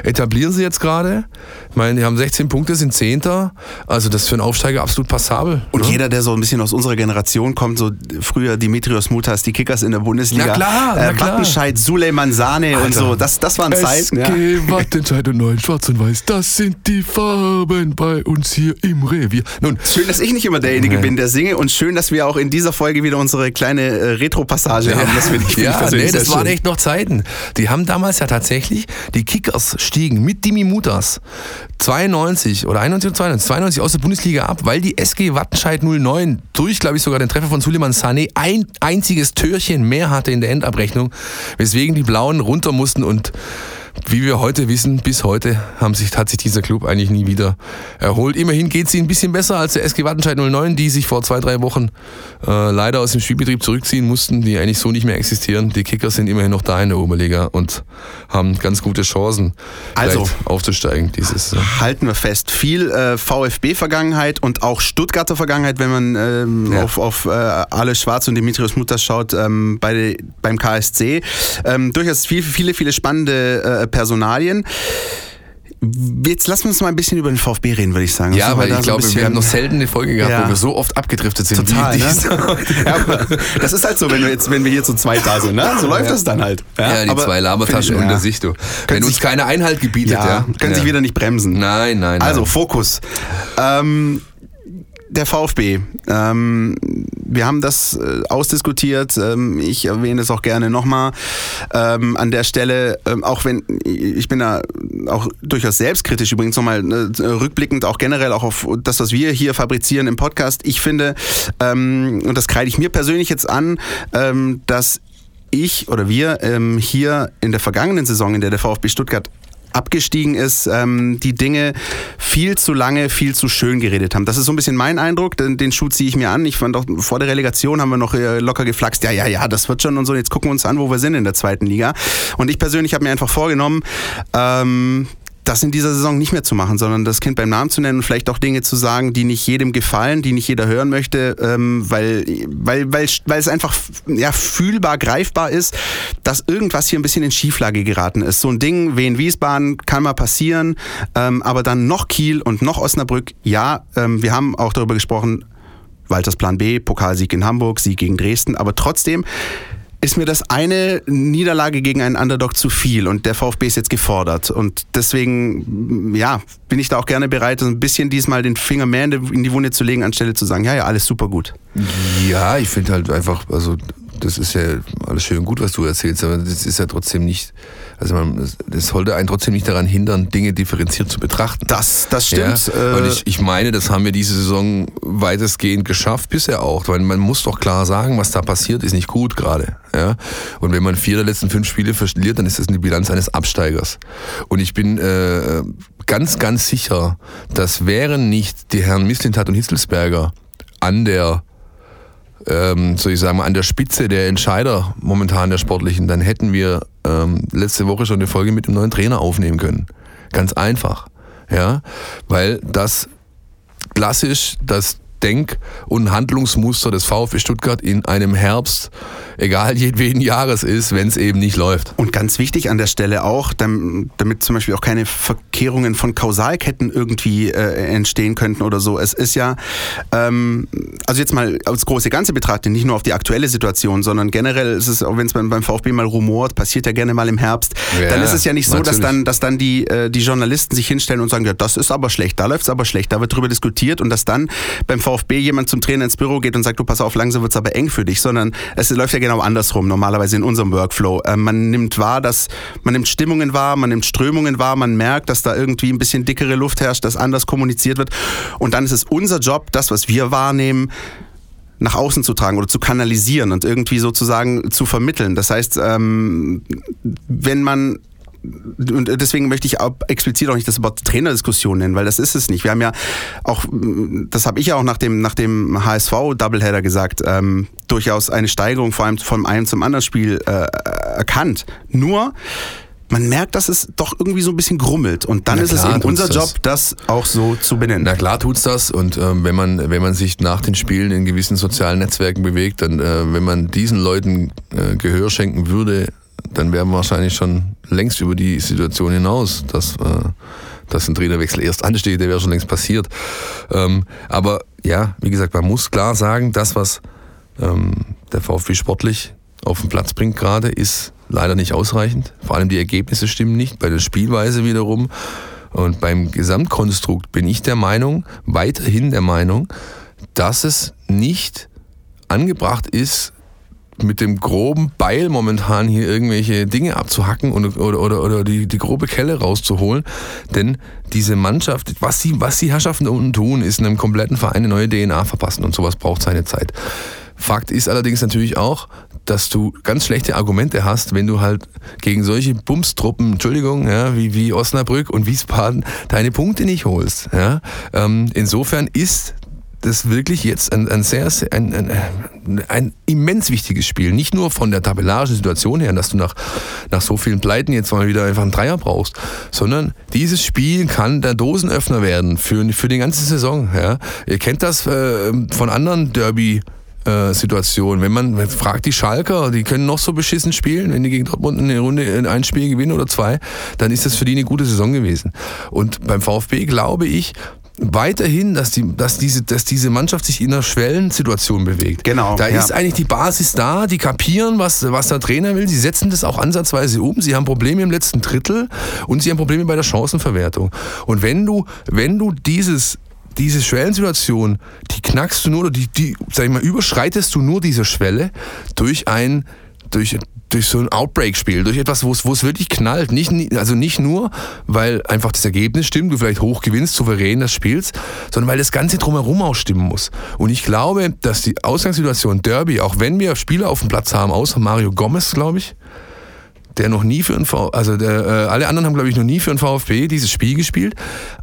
etablieren sie jetzt gerade. Ich meine, die haben 16 Punkte, sind Zehnter. Also das ist für einen Aufsteiger absolut passabel. Und ne? jeder, der so ein bisschen aus unserer Generation kommt, so früher Dimitrios Mutas, die Kickers in der Bundesliga, Na klar, na äh, klar. Wattenscheid, Suleiman Sane und so, das, das waren Zeiten. Ja. SG Wattenscheid und Neuen Schwarz und Weiß, das sind die Farben bei uns hier im Revier. Nun, Schön, dass ich nicht immer derjenige Nee. bin, der singe und schön, dass wir auch in dieser Folge wieder unsere kleine äh, Retro-Passage haben. Das finde ich, finde ich ja, persönlich nee, das waren echt noch Zeiten. Die haben damals ja tatsächlich tatsächlich, die Kickers stiegen mit Dimi Mutas 92 oder 91 oder 92, 92 aus der Bundesliga ab, weil die SG Wattenscheid 09 durch, glaube ich, sogar den Treffer von Suleiman Sané ein einziges Türchen mehr hatte in der Endabrechnung, weswegen die Blauen runter mussten und wie wir heute wissen, bis heute sich, hat sich dieser Club eigentlich nie wieder erholt. Immerhin geht es ihnen ein bisschen besser als der SG Wattenscheid 09, die sich vor zwei, drei Wochen äh, leider aus dem Spielbetrieb zurückziehen mussten, die eigentlich so nicht mehr existieren. Die Kicker sind immerhin noch da in der Oberliga und haben ganz gute Chancen, Also. aufzusteigen. Dieses, äh, Halten wir fest. Viel äh, VfB-Vergangenheit und auch Stuttgarter Vergangenheit, wenn man ähm, Ja. auf, auf äh, alle Schwarz und Dimitrios Mutters schaut ähm, bei, beim KSC. Ähm, durchaus viel, viele, viele spannende äh, Personalien. Jetzt lassen wir uns mal ein bisschen über den VfB reden, würde ich sagen. ja, weil ich so glaube, wir haben noch selten eine Folge gehabt, Ja. wo wir so oft abgedriftet sind. Total, ne? ja, das ist halt so, wenn wir jetzt, wenn wir hier zu zweit da sind, ne? So läuft das dann halt. Ja, die aber zwei Labertaschen ich- unter sich, du. Wenn uns keine Einhalt gebietet, Ja, ja. können ja. sich wieder nicht bremsen. Nein, nein, nein. Also Fokus. Ähm, der VfB. Ähm, wir haben das äh, ausdiskutiert. Ähm, ich erwähne es auch gerne nochmal ähm, an der Stelle. Ähm, auch wenn ich bin da auch durchaus selbstkritisch übrigens nochmal äh, rückblickend auch generell auch auf das, was wir hier fabrizieren im Podcast. Ich finde ähm, und das kreide ich mir persönlich jetzt an, ähm, dass ich oder wir ähm, hier in der vergangenen Saison, in der der VfB Stuttgart abgestiegen ist, ähm, die Dinge viel zu lange, viel zu schön geredet haben. Das ist so ein bisschen mein Eindruck, den, den Schuh ziehe ich mir an. Ich fand auch vor der Relegation haben wir noch äh, locker geflaxt, ja, ja, ja, das wird schon und so. Jetzt gucken wir uns an, wo wir sind in der zweiten Liga. Und ich persönlich habe mir einfach vorgenommen, ähm, das in dieser Saison nicht mehr zu machen, sondern das Kind beim Namen zu nennen und vielleicht auch Dinge zu sagen, die nicht jedem gefallen, die nicht jeder hören möchte, ähm, weil, weil, weil, weil es einfach ja, fühlbar, greifbar ist, dass irgendwas hier ein bisschen in Schieflage geraten ist. So ein Ding wie in Wiesbaden kann mal passieren, ähm, aber dann noch Kiel und noch Osnabrück, ja, ähm, wir haben auch darüber gesprochen, Walters Plan B, Pokalsieg in Hamburg, Sieg gegen Dresden, aber trotzdem ist mir das eine Niederlage gegen einen Underdog zu viel und der VfB ist jetzt gefordert. Und deswegen, ja, bin ich da auch gerne bereit, ein bisschen diesmal den Finger mehr in die, in die Wunde zu legen, anstelle zu sagen, ja, ja, alles super gut. Ja, ich finde halt einfach, also das ist ja alles schön und gut, was du erzählst, aber das ist ja trotzdem nicht, also man, das, sollte einen trotzdem nicht daran hindern, Dinge differenziert zu betrachten. Das, das stimmt. Ja, Äh, und ich, ich meine, das haben wir diese Saison weitestgehend geschafft, bisher auch. Weil man muss doch klar sagen, was da passiert, ist nicht gut gerade. Ja? Und wenn man vier der letzten fünf Spiele verliert, dann ist das eine Bilanz eines Absteigers. Und ich bin äh, ganz, ganz sicher, dass wären nicht die Herren Mislintat und Hitzelsberger an der ähm, soll ich sagen, an der Spitze der Entscheider momentan der Sportlichen, dann hätten wir ähm, letzte Woche schon eine Folge mit dem neuen Trainer aufnehmen können. Ganz einfach. Ja, weil das klassisch das Denk- und Handlungsmuster des VfB Stuttgart in einem Herbst, egal jedweden Jahres ist, wenn es eben nicht läuft. Und ganz wichtig an der Stelle auch, dam- damit zum Beispiel auch keine Verkehrungen von Kausalketten irgendwie äh, entstehen könnten oder so. Es ist ja, ähm, also jetzt mal als große Ganze betrachtet, nicht nur auf die aktuelle Situation, sondern generell ist es, auch wenn es beim, beim VfB mal rumort, passiert ja gerne mal im Herbst, Ja, dann ist es ja nicht so, dass natürlich. dann, dass dann die, äh, die Journalisten sich hinstellen und sagen, ja, das ist aber schlecht, da läuft es aber schlecht, da wird drüber diskutiert und dass dann beim VfB jemand zum Trainer ins Büro geht und sagt, du pass auf, langsam wird's aber eng für dich, sondern es läuft ja genau andersrum, normalerweise in unserem Workflow. Ähm, man nimmt wahr, dass man nimmt Stimmungen wahr, man nimmt Strömungen wahr, man merkt, dass da irgendwie ein bisschen dickere Luft herrscht, dass anders kommuniziert wird. Und dann ist es unser Job, das, was wir wahrnehmen, nach außen zu tragen oder zu kanalisieren und irgendwie sozusagen zu vermitteln. Das heißt, ähm, wenn man und deswegen möchte ich auch explizit auch nicht das Wort Trainerdiskussion nennen, weil das ist es nicht. Wir haben ja auch, das habe ich ja auch nach dem, nach dem HSV-Doubleheader gesagt, ähm, durchaus eine Steigerung vor allem vom einen zum anderen Spiel äh, erkannt. Nur, man merkt, dass es doch irgendwie so ein bisschen grummelt. Und dann Na ist es eben unser das. Job, das auch so zu benennen. Na klar tut's das und ähm, wenn man wenn man sich nach den Spielen in gewissen sozialen Netzwerken bewegt, dann äh, wenn man diesen Leuten äh, Gehör schenken würde, dann wären wir wahrscheinlich schon längst über die Situation hinaus, dass äh, dass ein Trainerwechsel erst ansteht, der wäre schon längst passiert. Ähm, aber ja, wie gesagt, man muss klar sagen, das was ähm, der VfB sportlich auf den Platz bringt gerade, ist leider nicht ausreichend. Vor allem die Ergebnisse stimmen nicht, bei der Spielweise wiederum. Und beim Gesamtkonstrukt bin ich der Meinung, weiterhin der Meinung, dass es nicht angebracht ist, mit dem groben Beil momentan hier irgendwelche Dinge abzuhacken und, oder, oder, oder die, die grobe Kelle rauszuholen. Denn diese Mannschaft, was die, was die Herrschaften unten tun, ist einem kompletten Verein eine neue DNA verpassen und sowas braucht seine Zeit. Fakt ist allerdings natürlich auch, dass du ganz schlechte Argumente hast, wenn du halt gegen solche Bumstruppen, Entschuldigung, ja, wie, wie Osnabrück und Wiesbaden deine Punkte nicht holst. Ja. Ähm, insofern ist das wirklich jetzt ein, ein sehr, ein, ein, ein, immens wichtiges Spiel. Nicht nur von der tabellarischen Situation her, dass du nach, nach so vielen Pleiten jetzt mal wieder einfach einen Dreier brauchst, sondern dieses Spiel kann der Dosenöffner werden für, für die ganze Saison. Ja. Ihr kennt das äh, von anderen Derby- Situation. Wenn man fragt die Schalker, die können noch so beschissen spielen, wenn die gegen Dortmund eine Runde ein Spiel gewinnen oder zwei, dann ist das für die eine gute Saison gewesen. Und beim VfB glaube ich, weiterhin, dass, die, dass, diese, dass diese Mannschaft sich in einer Schwellensituation bewegt. Genau. Da ja. ist eigentlich die Basis da, die kapieren, was, was der Trainer will, sie setzen das auch ansatzweise um, sie haben Probleme im letzten Drittel und sie haben Probleme bei der Chancenverwertung. Und wenn du, wenn du dieses diese Schwellensituation, die knackst du nur, die, die, sag ich mal, überschreitest du nur diese Schwelle durch ein, durch, durch so ein Outbreak-Spiel, durch etwas, wo es, wirklich knallt. Nicht, also nicht nur, weil einfach das Ergebnis stimmt, du vielleicht hoch gewinnst, souverän das spielst, sondern weil das Ganze drumherum auch stimmen muss. Und ich glaube, dass die Ausgangssituation Derby, auch wenn wir Spieler auf dem Platz haben, außer Mario Gomez, glaube ich, der noch nie für ein VfB, also der, äh, alle anderen haben, glaube ich, noch nie für ein VfB dieses Spiel gespielt.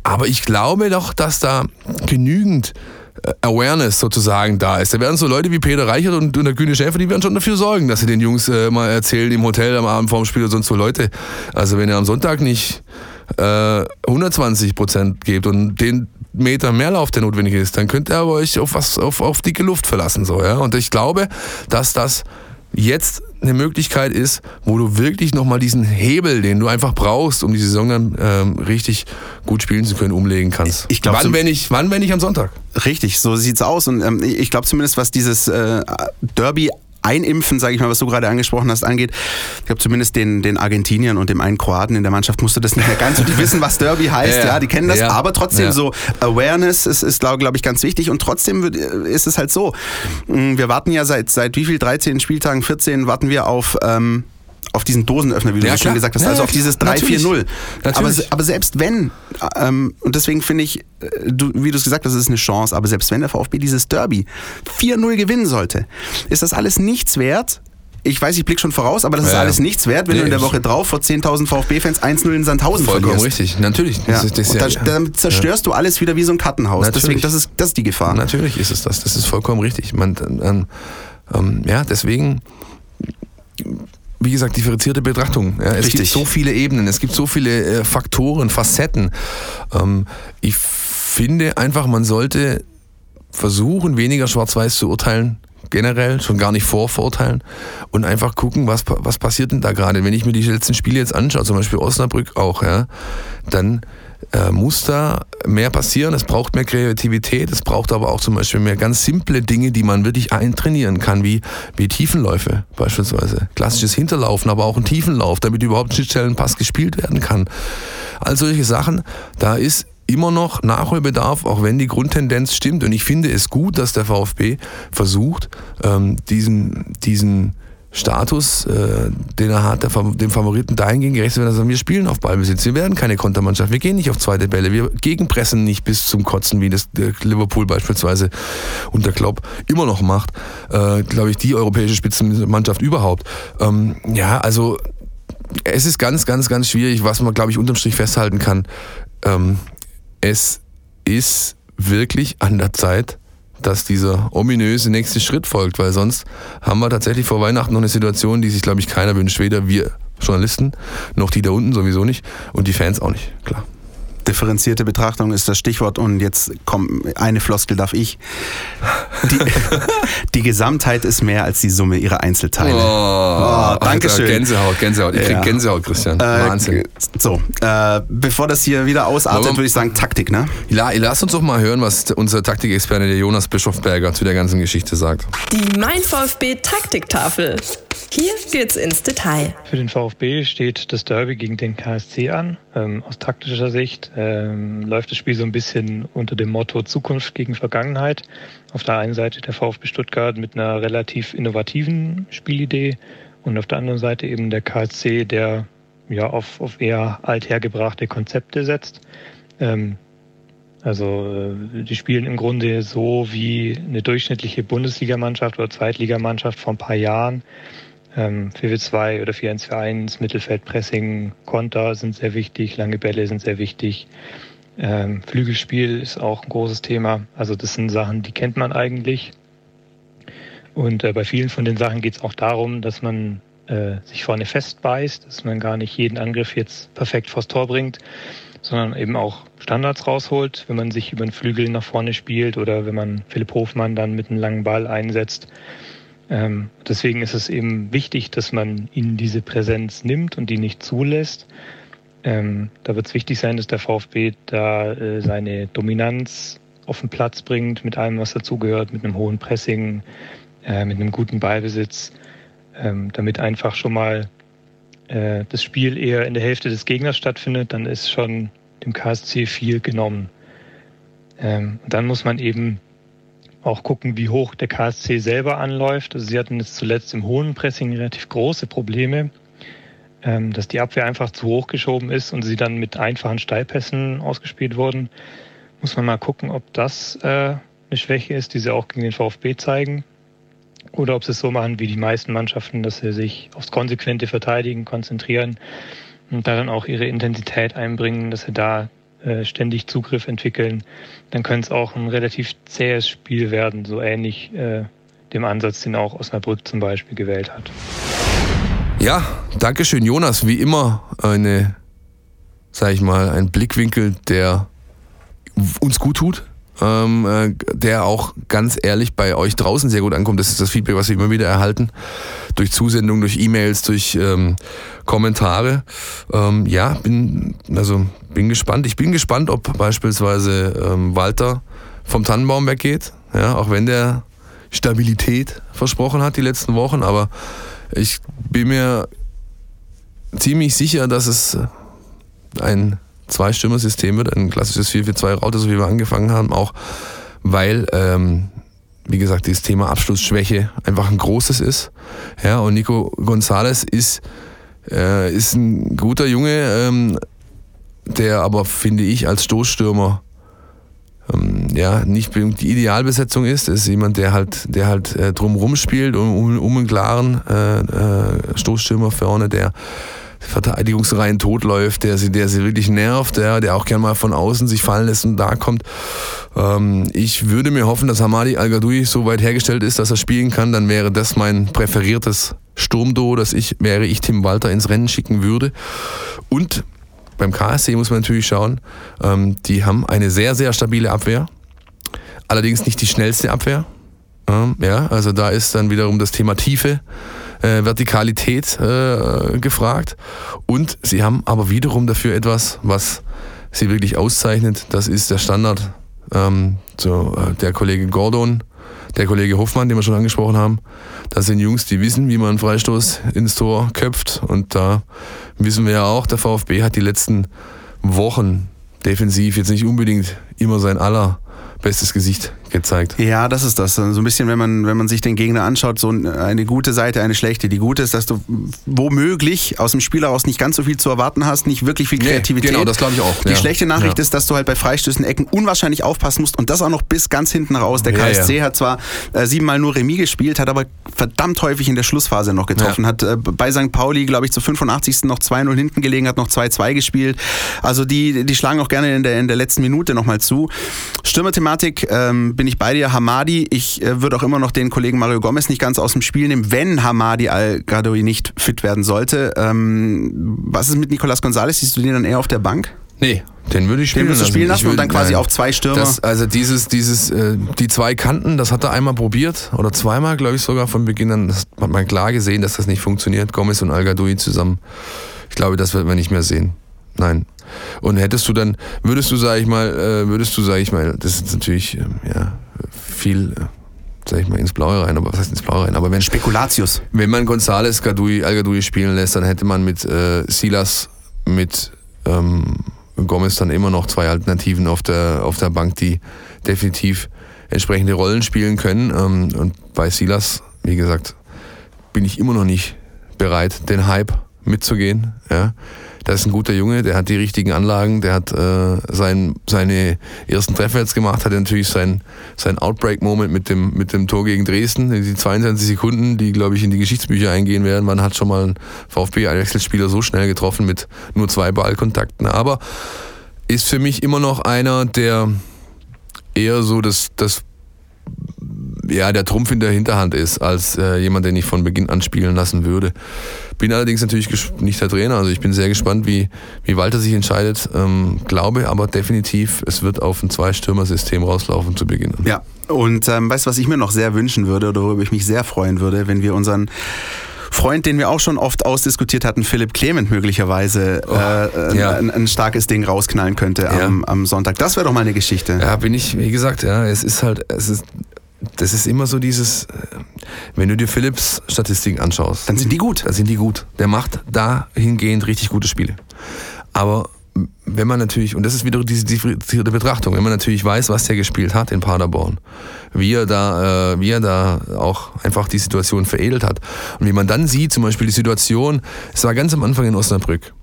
Aber ich glaube doch, dass da genügend Awareness sozusagen da ist. Da werden so Leute wie Peter Reichert und, und der Kühne Schäfer, die werden schon dafür sorgen, dass sie den Jungs äh, mal erzählen im Hotel am Abend vorm Spiel oder sonst so Leute. Also wenn ihr am Sonntag nicht äh, 120 Prozent gebt und den Meter mehr Lauf, der notwendig ist, dann könnt ihr aber euch auf was auf, auf dicke Luft verlassen. So, ja? Und ich glaube, dass das jetzt eine Möglichkeit ist, wo du wirklich nochmal diesen Hebel, den du einfach brauchst, um die Saison dann ähm, richtig gut spielen zu können, umlegen kannst. Ich glaub, wann, wenn ich, wann, wenn ich am Sonntag? Richtig, so sieht's aus. Und ähm, ich glaube zumindest, was dieses äh, Derby Einimpfen, sage ich mal, was du gerade angesprochen hast, angeht. Ich glaube zumindest den, den Argentiniern und dem einen Kroaten in der Mannschaft musste das nicht mehr ganz. Und die wissen, was Derby heißt, ja, ja die kennen das, ja. aber trotzdem ja. so Awareness ist, ist glaube glaub ich, ganz wichtig. Und trotzdem wird, ist es halt so. Mm, wir warten ja seit, seit wie viel? 13 Spieltagen, 14 warten wir auf. Ähm, auf diesen Dosenöffner, wie du ja, schon gesagt hast, ja, also auf dieses 3-4-0. Aber, aber, selbst wenn, ähm, und deswegen finde ich, äh, du, wie du es gesagt hast, ist eine Chance, aber selbst wenn der VfB dieses Derby 4-0 gewinnen sollte, ist das alles nichts wert, ich weiß, ich blicke schon voraus, aber das ist alles nichts wert, wenn nee, du in der Woche drauf vor 10.000 VfB-Fans 1-0 in Sandhausen Vollkommen verlierst. richtig, natürlich. Das ja. ist, das dann, dann, zerstörst du alles wieder wie so ein Kartenhaus. Natürlich. Deswegen, das ist, das ist die Gefahr. Natürlich ist es das. Das ist vollkommen richtig. Man, ähm, ja, deswegen wie gesagt, differenzierte Betrachtung. Ja, es Richtig. gibt so viele Ebenen, es gibt so viele äh, Faktoren, Facetten. Ähm, ich finde einfach, man sollte versuchen, weniger schwarz-weiß zu urteilen, generell, schon gar nicht vorverurteilen und einfach gucken, was, was passiert denn da gerade. Wenn ich mir die letzten Spiele jetzt anschaue, zum Beispiel Osnabrück auch, ja, dann äh, muss da mehr passieren. Es braucht mehr Kreativität. Es braucht aber auch zum Beispiel mehr ganz simple Dinge, die man wirklich eintrainieren kann, wie, wie Tiefenläufe beispielsweise. Klassisches Hinterlaufen, aber auch ein Tiefenlauf, damit überhaupt Schnittstellenpass gespielt werden kann. All solche Sachen, da ist immer noch Nachholbedarf, auch wenn die Grundtendenz stimmt. Und ich finde es gut, dass der VfB versucht, ähm, diesen, diesen Status, äh, den er hat, dem Favoriten dahingehend gerecht zu werden, dass wir spielen auf Ballbesitz. Wir werden keine Kontermannschaft. Wir gehen nicht auf zweite Bälle. Wir gegenpressen nicht bis zum Kotzen, wie das Liverpool beispielsweise unter Klopp immer noch macht. Äh, Glaube ich, die europäische Spitzenmannschaft überhaupt. Ähm, ja, also es ist ganz, ganz, ganz schwierig, was man, glaube ich, unterm Strich festhalten kann. Ähm, es ist wirklich an der Zeit, dass dieser ominöse nächste Schritt folgt, weil sonst haben wir tatsächlich vor Weihnachten noch eine Situation, die sich, glaube ich, keiner wünscht. Weder wir Journalisten, noch die da unten sowieso nicht und die Fans auch nicht, klar. Differenzierte Betrachtung ist das Stichwort und jetzt kommt eine Floskel darf ich. Die, die Gesamtheit ist mehr als die Summe ihrer Einzelteile. Oh, oh Dankeschön. Gänsehaut, Gänsehaut. Ich ja. krieg Gänsehaut, Christian. Äh, Wahnsinn. So, äh, bevor das hier wieder ausartet, würde ich sagen Taktik, ne? Ja, lass uns doch mal hören, was unser Taktikexperte, der Jonas Bischofberger, zu der ganzen Geschichte sagt. Die Mein VfB Taktiktafel. Hier geht's ins Detail. Für den VfB steht das Derby gegen den KSC an. Ähm, aus taktischer Sicht ähm, läuft das Spiel so ein bisschen unter dem Motto Zukunft gegen Vergangenheit. Auf der einen Seite der VfB Stuttgart mit einer relativ innovativen Spielidee und auf der anderen Seite eben der KSC, der ja auf, auf eher althergebrachte Konzepte setzt. Ähm, also äh, die spielen im Grunde so wie eine durchschnittliche Bundesligamannschaft oder Zweitligamannschaft vor ein paar Jahren. Ähm, 4-4-2 oder 4-1-4-1, Mittelfeldpressing, Konter sind sehr wichtig, lange Bälle sind sehr wichtig. Ähm, Flügelspiel ist auch ein großes Thema. Also das sind Sachen, die kennt man eigentlich. Und äh, bei vielen von den Sachen geht es auch darum, dass man äh, sich vorne festbeißt, dass man gar nicht jeden Angriff jetzt perfekt vors Tor bringt, sondern eben auch Standards rausholt, wenn man sich über den Flügel nach vorne spielt oder wenn man Philipp Hofmann dann mit einem langen Ball einsetzt. Ähm, deswegen ist es eben wichtig, dass man ihnen diese Präsenz nimmt und die nicht zulässt. Ähm, da wird es wichtig sein, dass der VfB da äh, seine Dominanz auf den Platz bringt, mit allem, was dazugehört, mit einem hohen Pressing, äh, mit einem guten Ballbesitz, ähm, damit einfach schon mal äh, das Spiel eher in der Hälfte des Gegners stattfindet, dann ist schon dem KSC viel genommen. Ähm, dann muss man eben auch gucken, wie hoch der KSC selber anläuft. Also sie hatten jetzt zuletzt im hohen Pressing relativ große Probleme, ähm, dass die Abwehr einfach zu hoch geschoben ist und sie dann mit einfachen Steilpässen ausgespielt wurden. Muss man mal gucken, ob das äh, eine Schwäche ist, die sie auch gegen den VfB zeigen. Oder ob sie es so machen wie die meisten Mannschaften, dass sie sich aufs konsequente Verteidigen konzentrieren und darin auch ihre Intensität einbringen, dass sie da ständig Zugriff entwickeln, dann könnte es auch ein relativ zähes Spiel werden, so ähnlich äh, dem Ansatz, den auch Osnabrück zum Beispiel gewählt hat. Ja, danke schön, Jonas. Wie immer eine, sag ich mal, ein Blickwinkel, der uns gut tut, ähm, äh, der auch ganz ehrlich bei euch draußen sehr gut ankommt. Das ist das Feedback, was wir immer wieder erhalten. Durch Zusendungen, durch E-Mails, durch ähm, Kommentare. Ähm, ja, bin, also bin gespannt. Ich bin gespannt, ob beispielsweise ähm, Walter vom Tannenbaum weggeht. Ja, auch wenn der Stabilität versprochen hat die letzten Wochen. Aber ich bin mir ziemlich sicher, dass es ein Zwei-Stürmer-System wird, ein klassisches 4-4-2-Raute, so wie wir angefangen haben, auch weil, ähm, wie gesagt, dieses Thema Abschlussschwäche einfach ein großes ist. Ja, und Nico Gonzalez ist, äh, ist ein guter Junge, ähm, der aber, finde ich, als Stoßstürmer ähm, ja, nicht die Idealbesetzung ist. Es ist jemand, der halt, der halt äh, drumrum spielt, um, um, einen klaren äh, äh, Stoßstürmer vorne, der Verteidigungsreihen totläuft, der sie, der sie wirklich nervt, der, der auch gern mal von außen sich fallen lässt und da kommt. Ähm, ich würde mir hoffen, dass Hamadi Al-Gadoui so weit hergestellt ist, dass er spielen kann, dann wäre das mein präferiertes Sturmdo, dass ich, wäre ich Tim Walter ins Rennen schicken würde. Und beim KSC muss man natürlich schauen, ähm, die haben eine sehr, sehr stabile Abwehr. Allerdings nicht die schnellste Abwehr. Ähm, ja, also da ist dann wiederum das Thema Tiefe äh, Vertikalität äh, gefragt. Und sie haben aber wiederum dafür etwas, was sie wirklich auszeichnet. Das ist der Standard. Ähm, so, äh, der Kollege Gordon, der Kollege Hoffmann, den wir schon angesprochen haben. Das sind Jungs, die wissen, wie man einen Freistoß ins Tor köpft. Und da wissen wir ja auch, der VfB hat die letzten Wochen defensiv jetzt nicht unbedingt immer sein aller bestes Gesicht gezeigt. Ja, das ist das. So ein bisschen, wenn man, wenn man sich den Gegner anschaut, so eine gute Seite, eine schlechte. Die gute ist, dass du womöglich aus dem Spiel heraus nicht ganz so viel zu erwarten hast, nicht wirklich viel Kreativität. Nee, genau, das glaube ich auch. Die ja. schlechte Nachricht ja. ist, dass du halt bei Freistößen Ecken unwahrscheinlich aufpassen musst und das auch noch bis ganz hinten raus. Der KSC hat zwar äh, siebenmal nur Remis gespielt, hat aber verdammt häufig in der Schlussphase noch getroffen. Hat äh, bei St. Pauli, glaube ich, zu 85. noch 2-0 hinten gelegen, hat noch 2-2 gespielt. Also die, die schlagen auch gerne in der, in der letzten Minute nochmal zu. Stürmerthematik ähm, bin ich bei dir. Hamadi, ich äh, würde auch immer noch den Kollegen Mario Gomez nicht ganz aus dem Spiel nehmen, wenn Hamadi Al-Gadoui nicht fit werden sollte. Ähm, was ist mit Nicolas Gonzalez? Siehst du den dann eher auf der Bank? Nee, den würde ich spielen den lassen. Du spielen lassen und dann quasi nein. auf zwei Stürmer. Das, also dieses, dieses, äh, die zwei Kanten, das hat er einmal probiert oder zweimal, glaube ich sogar von Beginn an. Das hat man klar gesehen, dass das nicht funktioniert. Gomez und Al-Gadoui zusammen. Ich glaube, das wird man nicht mehr sehen. Nein. Und hättest du dann, würdest du, sag ich mal, äh, würdest du, sag ich mal, das ist natürlich, ähm, ja, viel, sag ich mal, ins Blaue rein, aber was heißt ins Blaue rein? Aber wenn, Spekulatius. wenn man González Gadui, Al Gadui spielen lässt, dann hätte man mit äh, Silas, mit ähm, Gomez dann immer noch zwei Alternativen auf der, auf der Bank, die definitiv entsprechende Rollen spielen können. Ähm, und bei Silas, wie gesagt, bin ich immer noch nicht bereit, den Hype mitzugehen. Ja. Das ist ein guter Junge, der hat die richtigen Anlagen, der hat äh, sein, seine ersten Treffer jetzt gemacht, hat natürlich sein, sein Outbreak-Moment mit dem, mit dem Tor gegen Dresden, die 22 Sekunden, die, glaube ich, in die Geschichtsbücher eingehen werden. Man hat schon mal einen VfB-Einwechselspieler so schnell getroffen mit nur zwei Ballkontakten. Aber ist für mich immer noch einer, der eher so das, das ja, der Trumpf in der Hinterhand ist, als äh, jemand, den ich von Beginn an spielen lassen würde. Bin allerdings natürlich nicht der Trainer, also ich bin sehr gespannt, wie, wie Walter sich entscheidet. Ähm, glaube aber definitiv, es wird auf ein Zwei-Stürmer-System rauslaufen zu Beginn. Ja, und ähm, weißt du, was ich mir noch sehr wünschen würde oder worüber ich mich sehr freuen würde, wenn wir unseren Freund, den wir auch schon oft ausdiskutiert hatten, Philipp Clement möglicherweise äh, Oh, ja. ein, ein starkes Ding rausknallen könnte am, am Sonntag. Das wäre doch mal eine Geschichte. Ja, bin ich, wie gesagt, ja, es ist halt, es ist, das ist immer so dieses, äh, wenn du dir Philips Statistiken anschaust, Dann sind die gut. da sind die gut. Der macht dahingehend richtig gute Spiele. Aber wenn man natürlich, und das ist wieder diese differenzierte Betrachtung, wenn man natürlich weiß, was der gespielt hat in Paderborn, wie er da, äh, wie er da auch einfach die Situation veredelt hat und wie man dann sieht, zum Beispiel die Situation, es war ganz am Anfang in Osnabrück.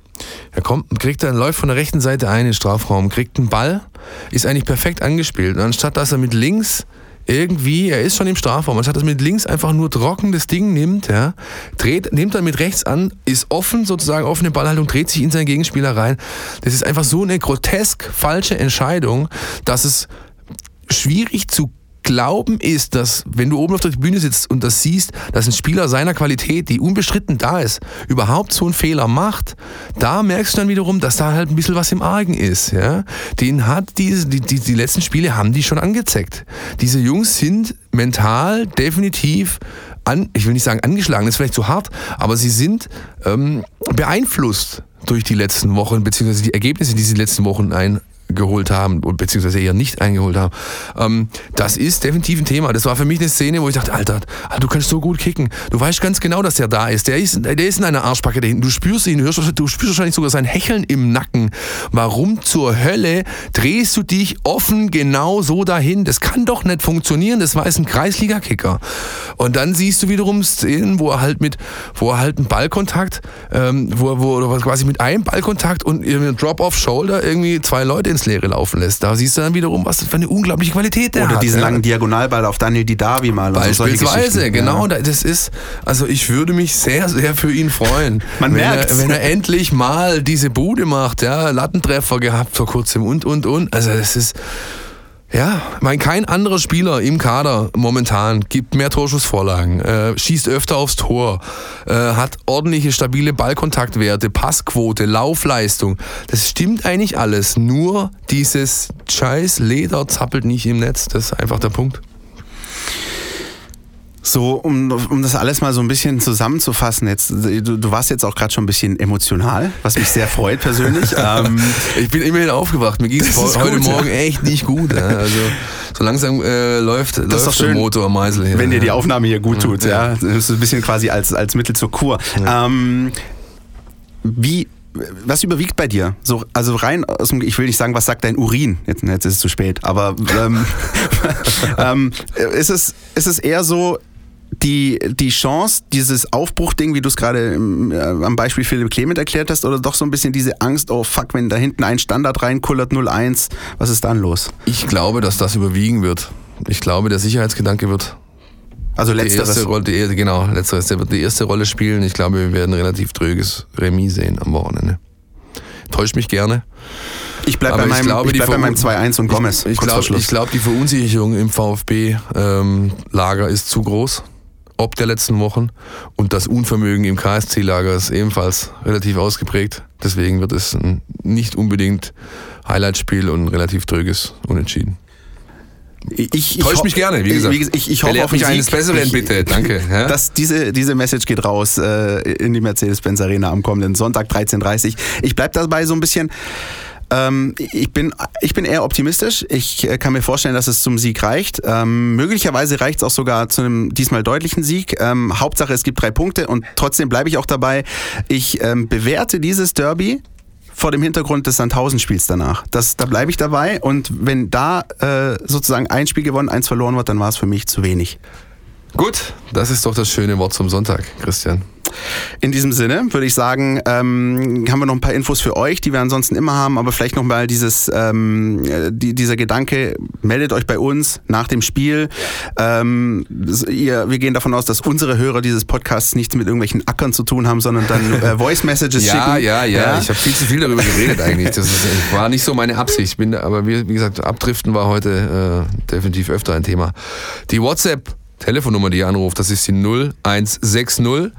Er kommt und kriegt dann, läuft von der rechten Seite ein in den Strafraum, kriegt einen Ball, ist eigentlich perfekt angespielt. Und anstatt dass er mit links irgendwie, er ist schon im Strafraum, anstatt dass er mit links einfach nur trocken das Ding nimmt, ja, dreht, nimmt dann mit rechts an, ist offen, sozusagen offene Ballhaltung, dreht sich in seinen Gegenspieler rein. Das ist einfach so eine grotesk falsche Entscheidung, dass es schwierig zu glauben ist, dass wenn du oben auf der Bühne sitzt und das siehst, dass ein Spieler seiner Qualität, die unbestritten da ist, überhaupt so einen Fehler macht, da merkst du dann wiederum, dass da halt ein bisschen was im Argen ist. Ja? Den hat diese, die, die, die letzten Spiele haben die schon angezeckt. Diese Jungs sind mental definitiv an, ich will nicht sagen angeschlagen, das ist vielleicht zu hart, aber sie sind ähm, beeinflusst durch die letzten Wochen, beziehungsweise die Ergebnisse, die sie die letzten Wochen eingeholt haben, beziehungsweise eher nicht eingeholt haben. Ähm, das ist definitiv ein Thema. Das war für mich eine Szene, wo ich dachte, Alter, Alter, du kannst so gut kicken. Du weißt ganz genau, dass der da ist. Der ist, der ist in einer Arschbacke da hinten. Du spürst ihn, hörst, du spürst wahrscheinlich sogar sein Hecheln im Nacken. Warum zur Hölle drehst du dich offen genau so dahin? Das kann doch nicht funktionieren. Das war jetzt ein Kreisliga-Kicker. Und dann siehst du wiederum Szenen, wo er halt mit, wo er halt einen Ballkontakt, ähm, wo wo quasi mit einem Ballkontakt und Drop-off-Shoulder irgendwie zwei Leute ins Leere laufen lässt. Da siehst du dann wiederum, was für eine unglaubliche Qualität der Oder hat. diesen ja. langen Diagonalball auf Daniel Didavi mal. Beispielsweise, genau. Ja. da- Das ist, also ich würde mich sehr, sehr für ihn freuen. Man wenn merkt's. Er, wenn er endlich mal diese Bude macht, ja, Lattentreffer gehabt vor kurzem und, und, und. Also das ist, ja, ich meine, kein anderer Spieler im Kader momentan gibt mehr Torschussvorlagen, äh, schießt öfter aufs Tor, äh, hat ordentliche, stabile Ballkontaktwerte, Passquote, Laufleistung. Das stimmt eigentlich alles. Nur dieses scheiß Leder zappelt nicht im Netz. Das ist einfach der Punkt. So, um, um das alles mal so ein bisschen zusammenzufassen, jetzt, du, du warst jetzt auch gerade schon ein bisschen emotional, was mich sehr freut persönlich. ähm, Ich bin immerhin aufgewacht. Mir ging es Das ist heute gut, Morgen ja. echt nicht gut. Ja. Also so langsam äh, läuft, ist läuft doch der schön, Motor am Meisel hier. wenn dir die Aufnahme hier gut tut, ja. Ja. Das ist ein bisschen quasi als, als Mittel zur Kur. Ähm, wie, was überwiegt bei dir? So, also rein aus dem, ich will nicht sagen, was sagt dein Urin? Jetzt, jetzt ist es zu spät, aber ähm, ähm, ist, es, ist es eher so, die, die Chance, dieses Aufbruchding, wie du es gerade ähm, äh, am Beispiel Philipp Clement erklärt hast, oder doch so ein bisschen diese Angst, oh fuck, wenn da hinten ein Standard reinkullert 0-1, was ist dann los? Ich glaube, dass das überwiegen wird. Ich glaube, der Sicherheitsgedanke wird Also die letzteres. erste Rolle, die, genau, letzteres, der wird die erste Rolle spielen. Ich glaube, wir werden ein relativ tröges Remis sehen am Wochenende. Täuscht mich gerne. Ich bleib Aber bei meinem, glaube, ich die bleib bei meinem Verun- 2-1 und Gomez. Ich, ich glaube, glaub, die Verunsicherung im VfB-Lager ist zu groß. Ob der letzten Wochen. Und das Unvermögen im KSC-Lager ist ebenfalls relativ ausgeprägt. Deswegen wird es ein nicht unbedingt Highlightspiel und ein relativ tröges Unentschieden. ich, ich, Täuscht ho- mich gerne, wie gesagt. Ich, ich hoffe Belehrt auf mich eines. Besseren, ich, bitte. Danke. Ja? Das, diese, diese Message geht raus äh, in die Mercedes-Benz Arena am kommenden Sonntag 13.30 Ich bleib dabei so ein bisschen. Ähm, ich, bin, ich bin eher optimistisch. Ich äh, kann mir vorstellen, dass es zum Sieg reicht. Ähm, möglicherweise reicht es auch sogar zu einem diesmal deutlichen Sieg. Ähm, Hauptsache, es gibt drei Punkte und trotzdem bleibe ich auch dabei. Ich ähm, bewerte dieses Derby vor dem Hintergrund des Sandhausen-Spiels danach. Das, da bleibe ich dabei und wenn da äh, sozusagen ein Spiel gewonnen, eins verloren wird, dann war es für mich zu wenig. Gut, das ist doch das schöne Wort zum Sonntag, Christian. In diesem Sinne würde ich sagen, ähm, haben wir noch ein paar Infos für euch, die wir ansonsten immer haben, aber vielleicht nochmal dieses, ähm, die, dieser Gedanke, meldet euch bei uns nach dem Spiel. Ähm, ihr, wir gehen davon aus, dass unsere Hörer dieses Podcasts nichts mit irgendwelchen Ackern zu tun haben, sondern dann äh, Voice Messages ja, schicken. Ja, ja, ja. Ich habe viel zu viel darüber geredet eigentlich. Das ist, war nicht so meine Absicht. Bin, aber wie, wie gesagt, Abdriften war heute äh, definitiv öfter ein Thema. Die WhatsApp Telefonnummer, die ihr anruft, das ist die 0160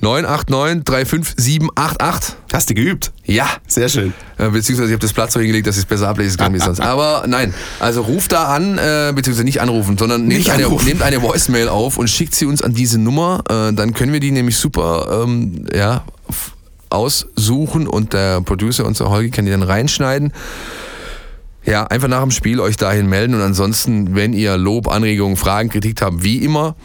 989 35788. Hast du geübt? Ja. Sehr schön. Äh, beziehungsweise ich habe das Blatt so hingelegt, dass ich es besser ablesen kann wie sonst. Aber nein, also ruft da an, äh, beziehungsweise nicht anrufen, sondern nehmt, eine, nehmt eine Voicemail auf und schickt sie uns an diese Nummer. Äh, dann können wir die nämlich super ähm, ja, aussuchen und der Producer, unser Holgi, kann die dann reinschneiden. Ja, einfach nach dem Spiel euch dahin melden und ansonsten, wenn ihr Lob, Anregungen, Fragen, Kritik habt, wie immer,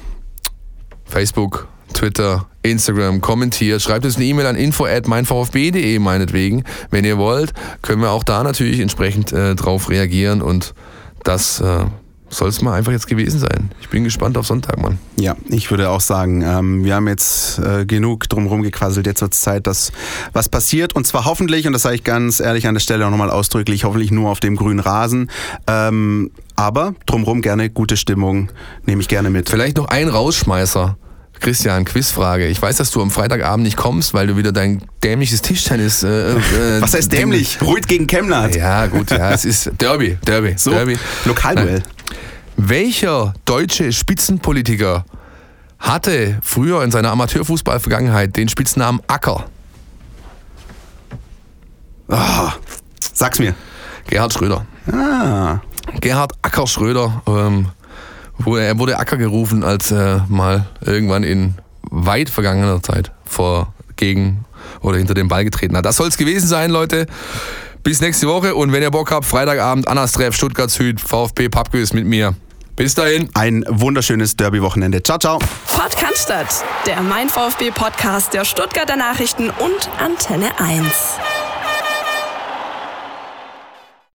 Facebook, Twitter, Instagram, kommentiert, schreibt uns eine E-Mail an info at meinvfb.de meinetwegen. Wenn ihr wollt, können wir auch da natürlich entsprechend äh, drauf reagieren und das äh, soll es mal einfach jetzt gewesen sein. Ich bin gespannt auf Sonntag, Mann. Ja, ich würde auch sagen, ähm, wir haben jetzt äh, genug drumherum gequasselt. Jetzt wird es Zeit, dass was passiert. Und zwar hoffentlich, und das sage ich ganz ehrlich an der Stelle auch nochmal ausdrücklich, hoffentlich nur auf dem grünen Rasen. Ähm, aber drumherum gerne gute Stimmung, nehme ich gerne mit. Vielleicht noch ein Rausschmeißer. Christian, Quizfrage. Ich weiß, dass du am Freitagabend nicht kommst, weil du wieder dein dämliches Tischtennis. Äh, äh, Was heißt dämlich? Ruhig gegen Chemnat. Ja, gut, ja, es ist Derby, Derby, so, Derby. Lokalduell. Welcher deutsche Spitzenpolitiker hatte früher in seiner Amateurfußball-Vergangenheit den Spitznamen Acker? Oh, sag's mir. Gerhard Schröder. Ah. Gerhard Acker Schröder. Ähm, er wurde Acker gerufen, als er mal irgendwann in weit vergangener Zeit vor gegen oder hinter den Ball getreten hat. Das soll es gewesen sein, Leute. Bis nächste Woche und wenn ihr Bock habt, Freitagabend, Annas Treff, Stuttgart Süd, VfB Pubquiz mit mir. Bis dahin. Ein wunderschönes Derby-Wochenende. Ciao, ciao. Fort Cannstatt, der Mein VfB Podcast der Stuttgarter Nachrichten und Antenne 1.